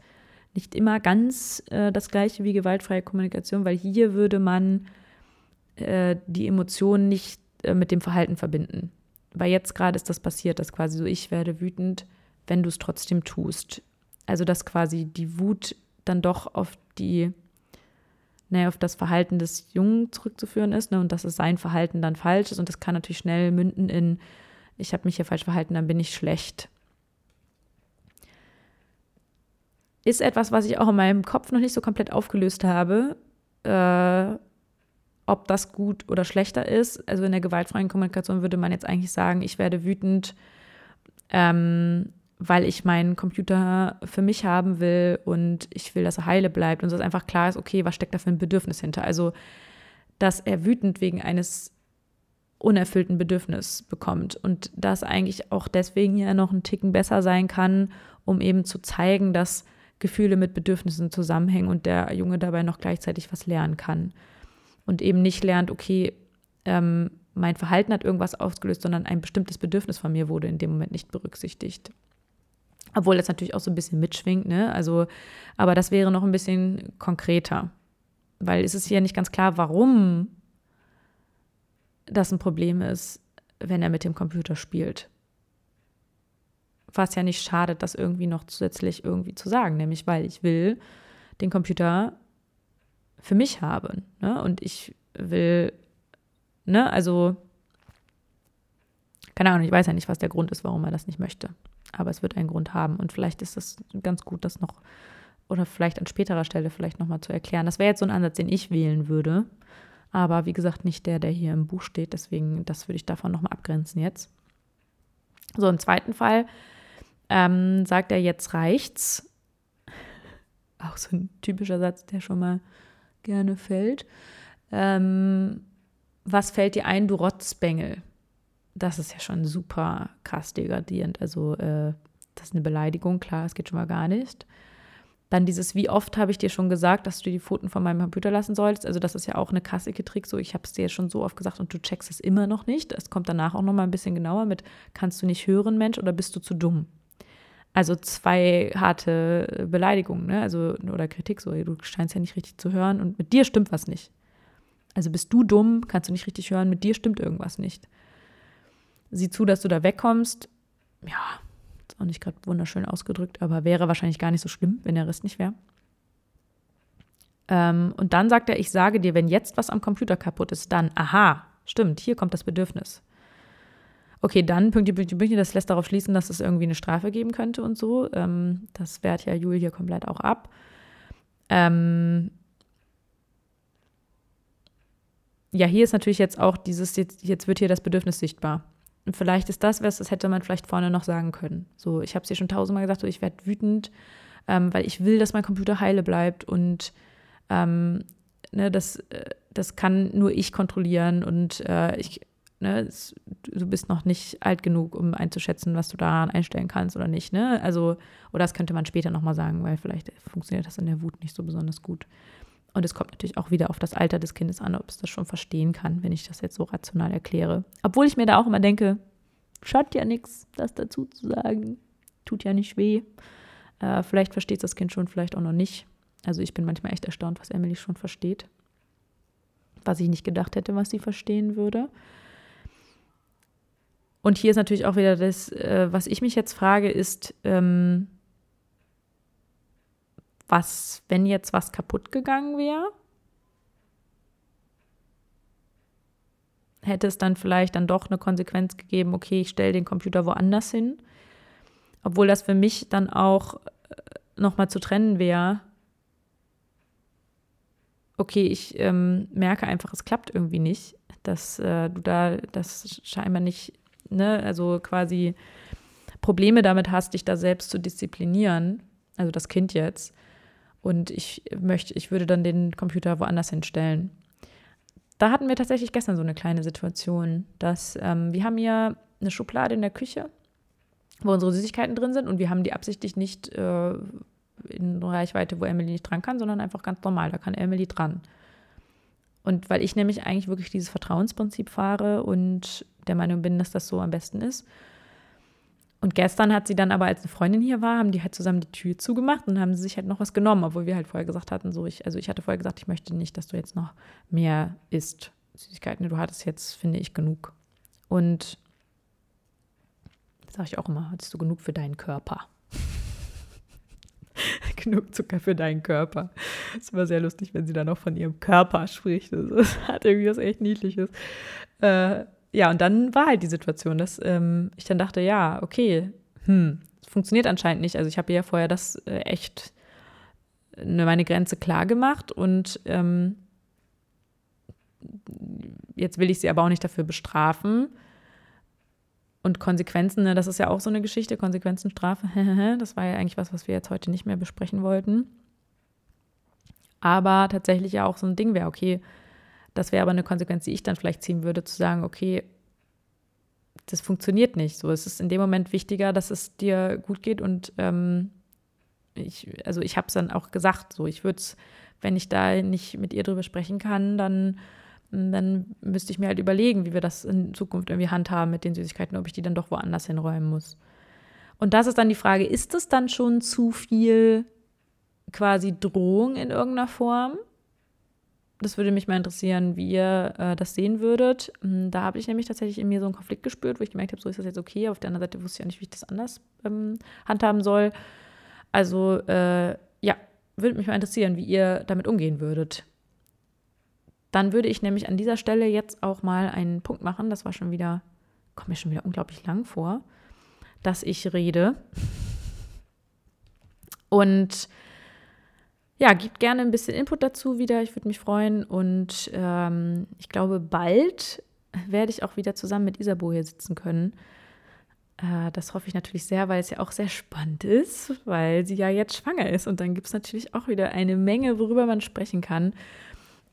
nicht immer ganz äh, das gleiche wie gewaltfreie Kommunikation, weil hier würde man äh, die Emotionen nicht äh, mit dem Verhalten verbinden. Weil jetzt gerade ist das passiert, dass quasi so, ich werde wütend, wenn du es trotzdem tust. Also dass quasi die Wut dann doch auf die, naja, auf das Verhalten des Jungen zurückzuführen ist, ne, und dass es sein Verhalten dann falsch ist. Und das kann natürlich schnell münden in, ich habe mich hier falsch verhalten, dann bin ich schlecht. Ist etwas, was ich auch in meinem Kopf noch nicht so komplett aufgelöst habe. Äh, ob das gut oder schlechter ist. Also in der gewaltfreien Kommunikation würde man jetzt eigentlich sagen, ich werde wütend, ähm, weil ich meinen Computer für mich haben will und ich will, dass er heile bleibt und dass einfach klar ist, okay, was steckt da für ein Bedürfnis hinter? Also, dass er wütend wegen eines unerfüllten Bedürfnisses bekommt und das eigentlich auch deswegen ja noch einen Ticken besser sein kann, um eben zu zeigen, dass Gefühle mit Bedürfnissen zusammenhängen und der Junge dabei noch gleichzeitig was lernen kann und eben nicht lernt, okay, ähm, mein Verhalten hat irgendwas ausgelöst, sondern ein bestimmtes Bedürfnis von mir wurde in dem Moment nicht berücksichtigt. Obwohl das natürlich auch so ein bisschen mitschwingt, ne? Also, aber das wäre noch ein bisschen konkreter. Weil es ist hier nicht ganz klar, warum das ein Problem ist, wenn er mit dem Computer spielt. Was ja nicht schadet, das irgendwie noch zusätzlich irgendwie zu sagen, nämlich weil ich will den Computer für mich haben. Ne? Und ich will, ne, also, keine Ahnung, ich weiß ja nicht, was der Grund ist, warum er das nicht möchte. Aber es wird einen Grund haben. Und vielleicht ist es ganz gut, das noch, oder vielleicht an späterer Stelle vielleicht nochmal zu erklären. Das wäre jetzt so ein Ansatz, den ich wählen würde. Aber wie gesagt, nicht der, der hier im Buch steht. Deswegen, das würde ich davon nochmal abgrenzen jetzt. So, im zweiten Fall ähm, sagt er, jetzt reicht's. Auch so ein typischer Satz, der schon mal gerne fällt. Ähm, was fällt dir ein, du Rotzbengel? Das ist ja schon super krass degradierend. Also, äh, das ist eine Beleidigung, klar, es geht schon mal gar nicht. Dann dieses, wie oft habe ich dir schon gesagt, dass du die Pfoten von meinem Computer lassen sollst? Also, das ist ja auch eine krassige Trick. So, ich habe es dir schon so oft gesagt und du checkst es immer noch nicht. Es kommt danach auch noch mal ein bisschen genauer mit, kannst du nicht hören, Mensch, oder bist du zu dumm? Also zwei harte Beleidigungen, ne? Also, oder Kritik, so, du scheinst ja nicht richtig zu hören und mit dir stimmt was nicht. Also bist du dumm, kannst du nicht richtig hören, mit dir stimmt irgendwas nicht. Sieh zu, dass du da wegkommst. Ja, ist auch nicht gerade wunderschön ausgedrückt, aber wäre wahrscheinlich gar nicht so schlimm, wenn der Rest nicht wäre. Ähm, und dann sagt er, ich sage dir, wenn jetzt was am Computer kaputt ist, dann, aha, stimmt, hier kommt das Bedürfnis. Okay, dann, Pünktchen, Pünktchen, Pünktchen, das lässt darauf schließen, dass es irgendwie eine Strafe geben könnte und so. Ähm, das wehrt ja Jul hier komplett auch ab. Ähm, ja, hier ist natürlich jetzt auch dieses, jetzt, jetzt wird hier das Bedürfnis sichtbar. Vielleicht ist das was, das hätte man vielleicht vorne noch sagen können. So, ich habe es dir schon tausendmal gesagt, so, ich werde wütend, ähm, weil ich will, dass mein Computer heile bleibt und ähm, ne, das, äh, das kann nur ich kontrollieren und äh, ich, ne, es, du bist noch nicht alt genug, um einzuschätzen, was du daran einstellen kannst oder nicht. Ne? Also, oder das könnte man später nochmal sagen, weil vielleicht funktioniert das in der Wut nicht so besonders gut. Und es kommt natürlich auch wieder auf das Alter des Kindes an, ob es das schon verstehen kann, wenn ich das jetzt so rational erkläre. Obwohl ich mir da auch immer denke, schadet ja nichts, das dazu zu sagen. Tut ja nicht weh. Äh, vielleicht versteht das Kind schon, vielleicht auch noch nicht. Also ich bin manchmal echt erstaunt, was Emily schon versteht. Was ich nicht gedacht hätte, was sie verstehen würde. Und hier ist natürlich auch wieder das, äh, was ich mich jetzt frage, ist, ähm, was, wenn jetzt was kaputt gegangen wäre? Hätte es dann vielleicht dann doch eine Konsequenz gegeben, okay, ich stelle den Computer woanders hin? Obwohl das für mich dann auch äh, nochmal zu trennen wäre, okay, ich ähm, merke einfach, es klappt irgendwie nicht, dass äh, du da das scheinbar nicht, ne, also quasi Probleme damit hast, dich da selbst zu disziplinieren, also das Kind jetzt. Und ich möchte, ich würde dann den Computer woanders hinstellen. Da hatten wir tatsächlich gestern so eine kleine Situation, dass ähm, wir haben hier eine Schublade in der Küche, wo unsere Süßigkeiten drin sind und wir haben die absichtlich nicht äh, in Reichweite, wo Emily nicht dran kann, sondern einfach ganz normal. Da kann Emily dran. Und weil ich nämlich eigentlich wirklich dieses Vertrauensprinzip fahre und der Meinung bin, dass das so am besten ist. Und gestern hat sie dann aber, als eine Freundin hier war, haben die halt zusammen die Tür zugemacht und haben sie sich halt noch was genommen, obwohl wir halt vorher gesagt hatten, so ich, also ich hatte vorher gesagt, ich möchte nicht, dass du jetzt noch mehr isst. Süßigkeiten, du hattest jetzt, finde ich, genug. Und das sage ich auch immer, hattest du genug für deinen Körper. genug Zucker für deinen Körper. Es immer sehr lustig, wenn sie dann auch von ihrem Körper spricht. Das hat irgendwie was echt Niedliches. Äh, ja, und dann war halt die Situation, dass ähm, ich dann dachte, ja, okay, hm, funktioniert anscheinend nicht. Also ich habe ja vorher das äh, echt ne, meine Grenze klar gemacht und ähm, jetzt will ich sie aber auch nicht dafür bestrafen. Und Konsequenzen, ne, das ist ja auch so eine Geschichte, Konsequenzenstrafe, das war ja eigentlich was, was wir jetzt heute nicht mehr besprechen wollten. Aber tatsächlich ja auch so ein Ding wäre, okay, das wäre aber eine Konsequenz, die ich dann vielleicht ziehen würde, zu sagen, okay, das funktioniert nicht. So, es ist in dem Moment wichtiger, dass es dir gut geht und ähm, ich, also ich habe es dann auch gesagt, so ich würde es, wenn ich da nicht mit ihr drüber sprechen kann, dann dann müsste ich mir halt überlegen, wie wir das in Zukunft irgendwie handhaben mit den Süßigkeiten, ob ich die dann doch woanders hinräumen muss. Und das ist dann die Frage, ist es dann schon zu viel quasi Drohung in irgendeiner Form? Das würde mich mal interessieren, wie ihr äh, das sehen würdet. Hm, da habe ich nämlich tatsächlich in mir so einen Konflikt gespürt, wo ich gemerkt habe, so ist das jetzt okay. Auf der anderen Seite wusste ich ja nicht, wie ich das anders ähm, handhaben soll. Also äh, ja, würde mich mal interessieren, wie ihr damit umgehen würdet. Dann würde ich nämlich an dieser Stelle jetzt auch mal einen Punkt machen. Das war schon wieder, kommt mir schon wieder unglaublich lang vor, dass ich rede. Und ja, gebt gerne ein bisschen Input dazu wieder. Ich würde mich freuen. Und ähm, ich glaube, bald werde ich auch wieder zusammen mit Isabo hier sitzen können. Äh, das hoffe ich natürlich sehr, weil es ja auch sehr spannend ist, weil sie ja jetzt schwanger ist. Und dann gibt es natürlich auch wieder eine Menge, worüber man sprechen kann.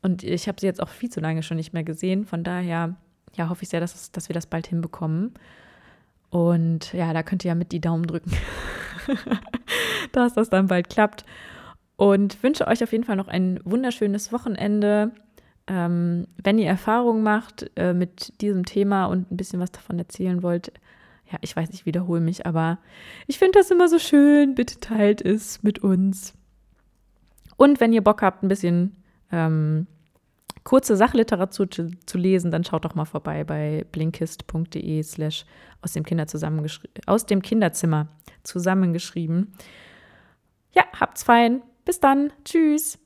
Und ich habe sie jetzt auch viel zu lange schon nicht mehr gesehen. Von daher ja, hoffe ich sehr, dass, dass wir das bald hinbekommen. Und ja, da könnt ihr ja mit die Daumen drücken, dass das dann bald klappt. Und wünsche euch auf jeden Fall noch ein wunderschönes Wochenende. Ähm, wenn ihr Erfahrungen macht äh, mit diesem Thema und ein bisschen was davon erzählen wollt, ja, ich weiß, ich wiederhole mich, aber ich finde das immer so schön. Bitte teilt es mit uns. Und wenn ihr Bock habt, ein bisschen ähm, kurze Sachliteratur zu, zu, lesen, dann schaut doch mal vorbei bei blinkist.de slash aus dem Kinderzimmer zusammengeschrieben. Ja, habt's fein. Bis dann. Tschüss.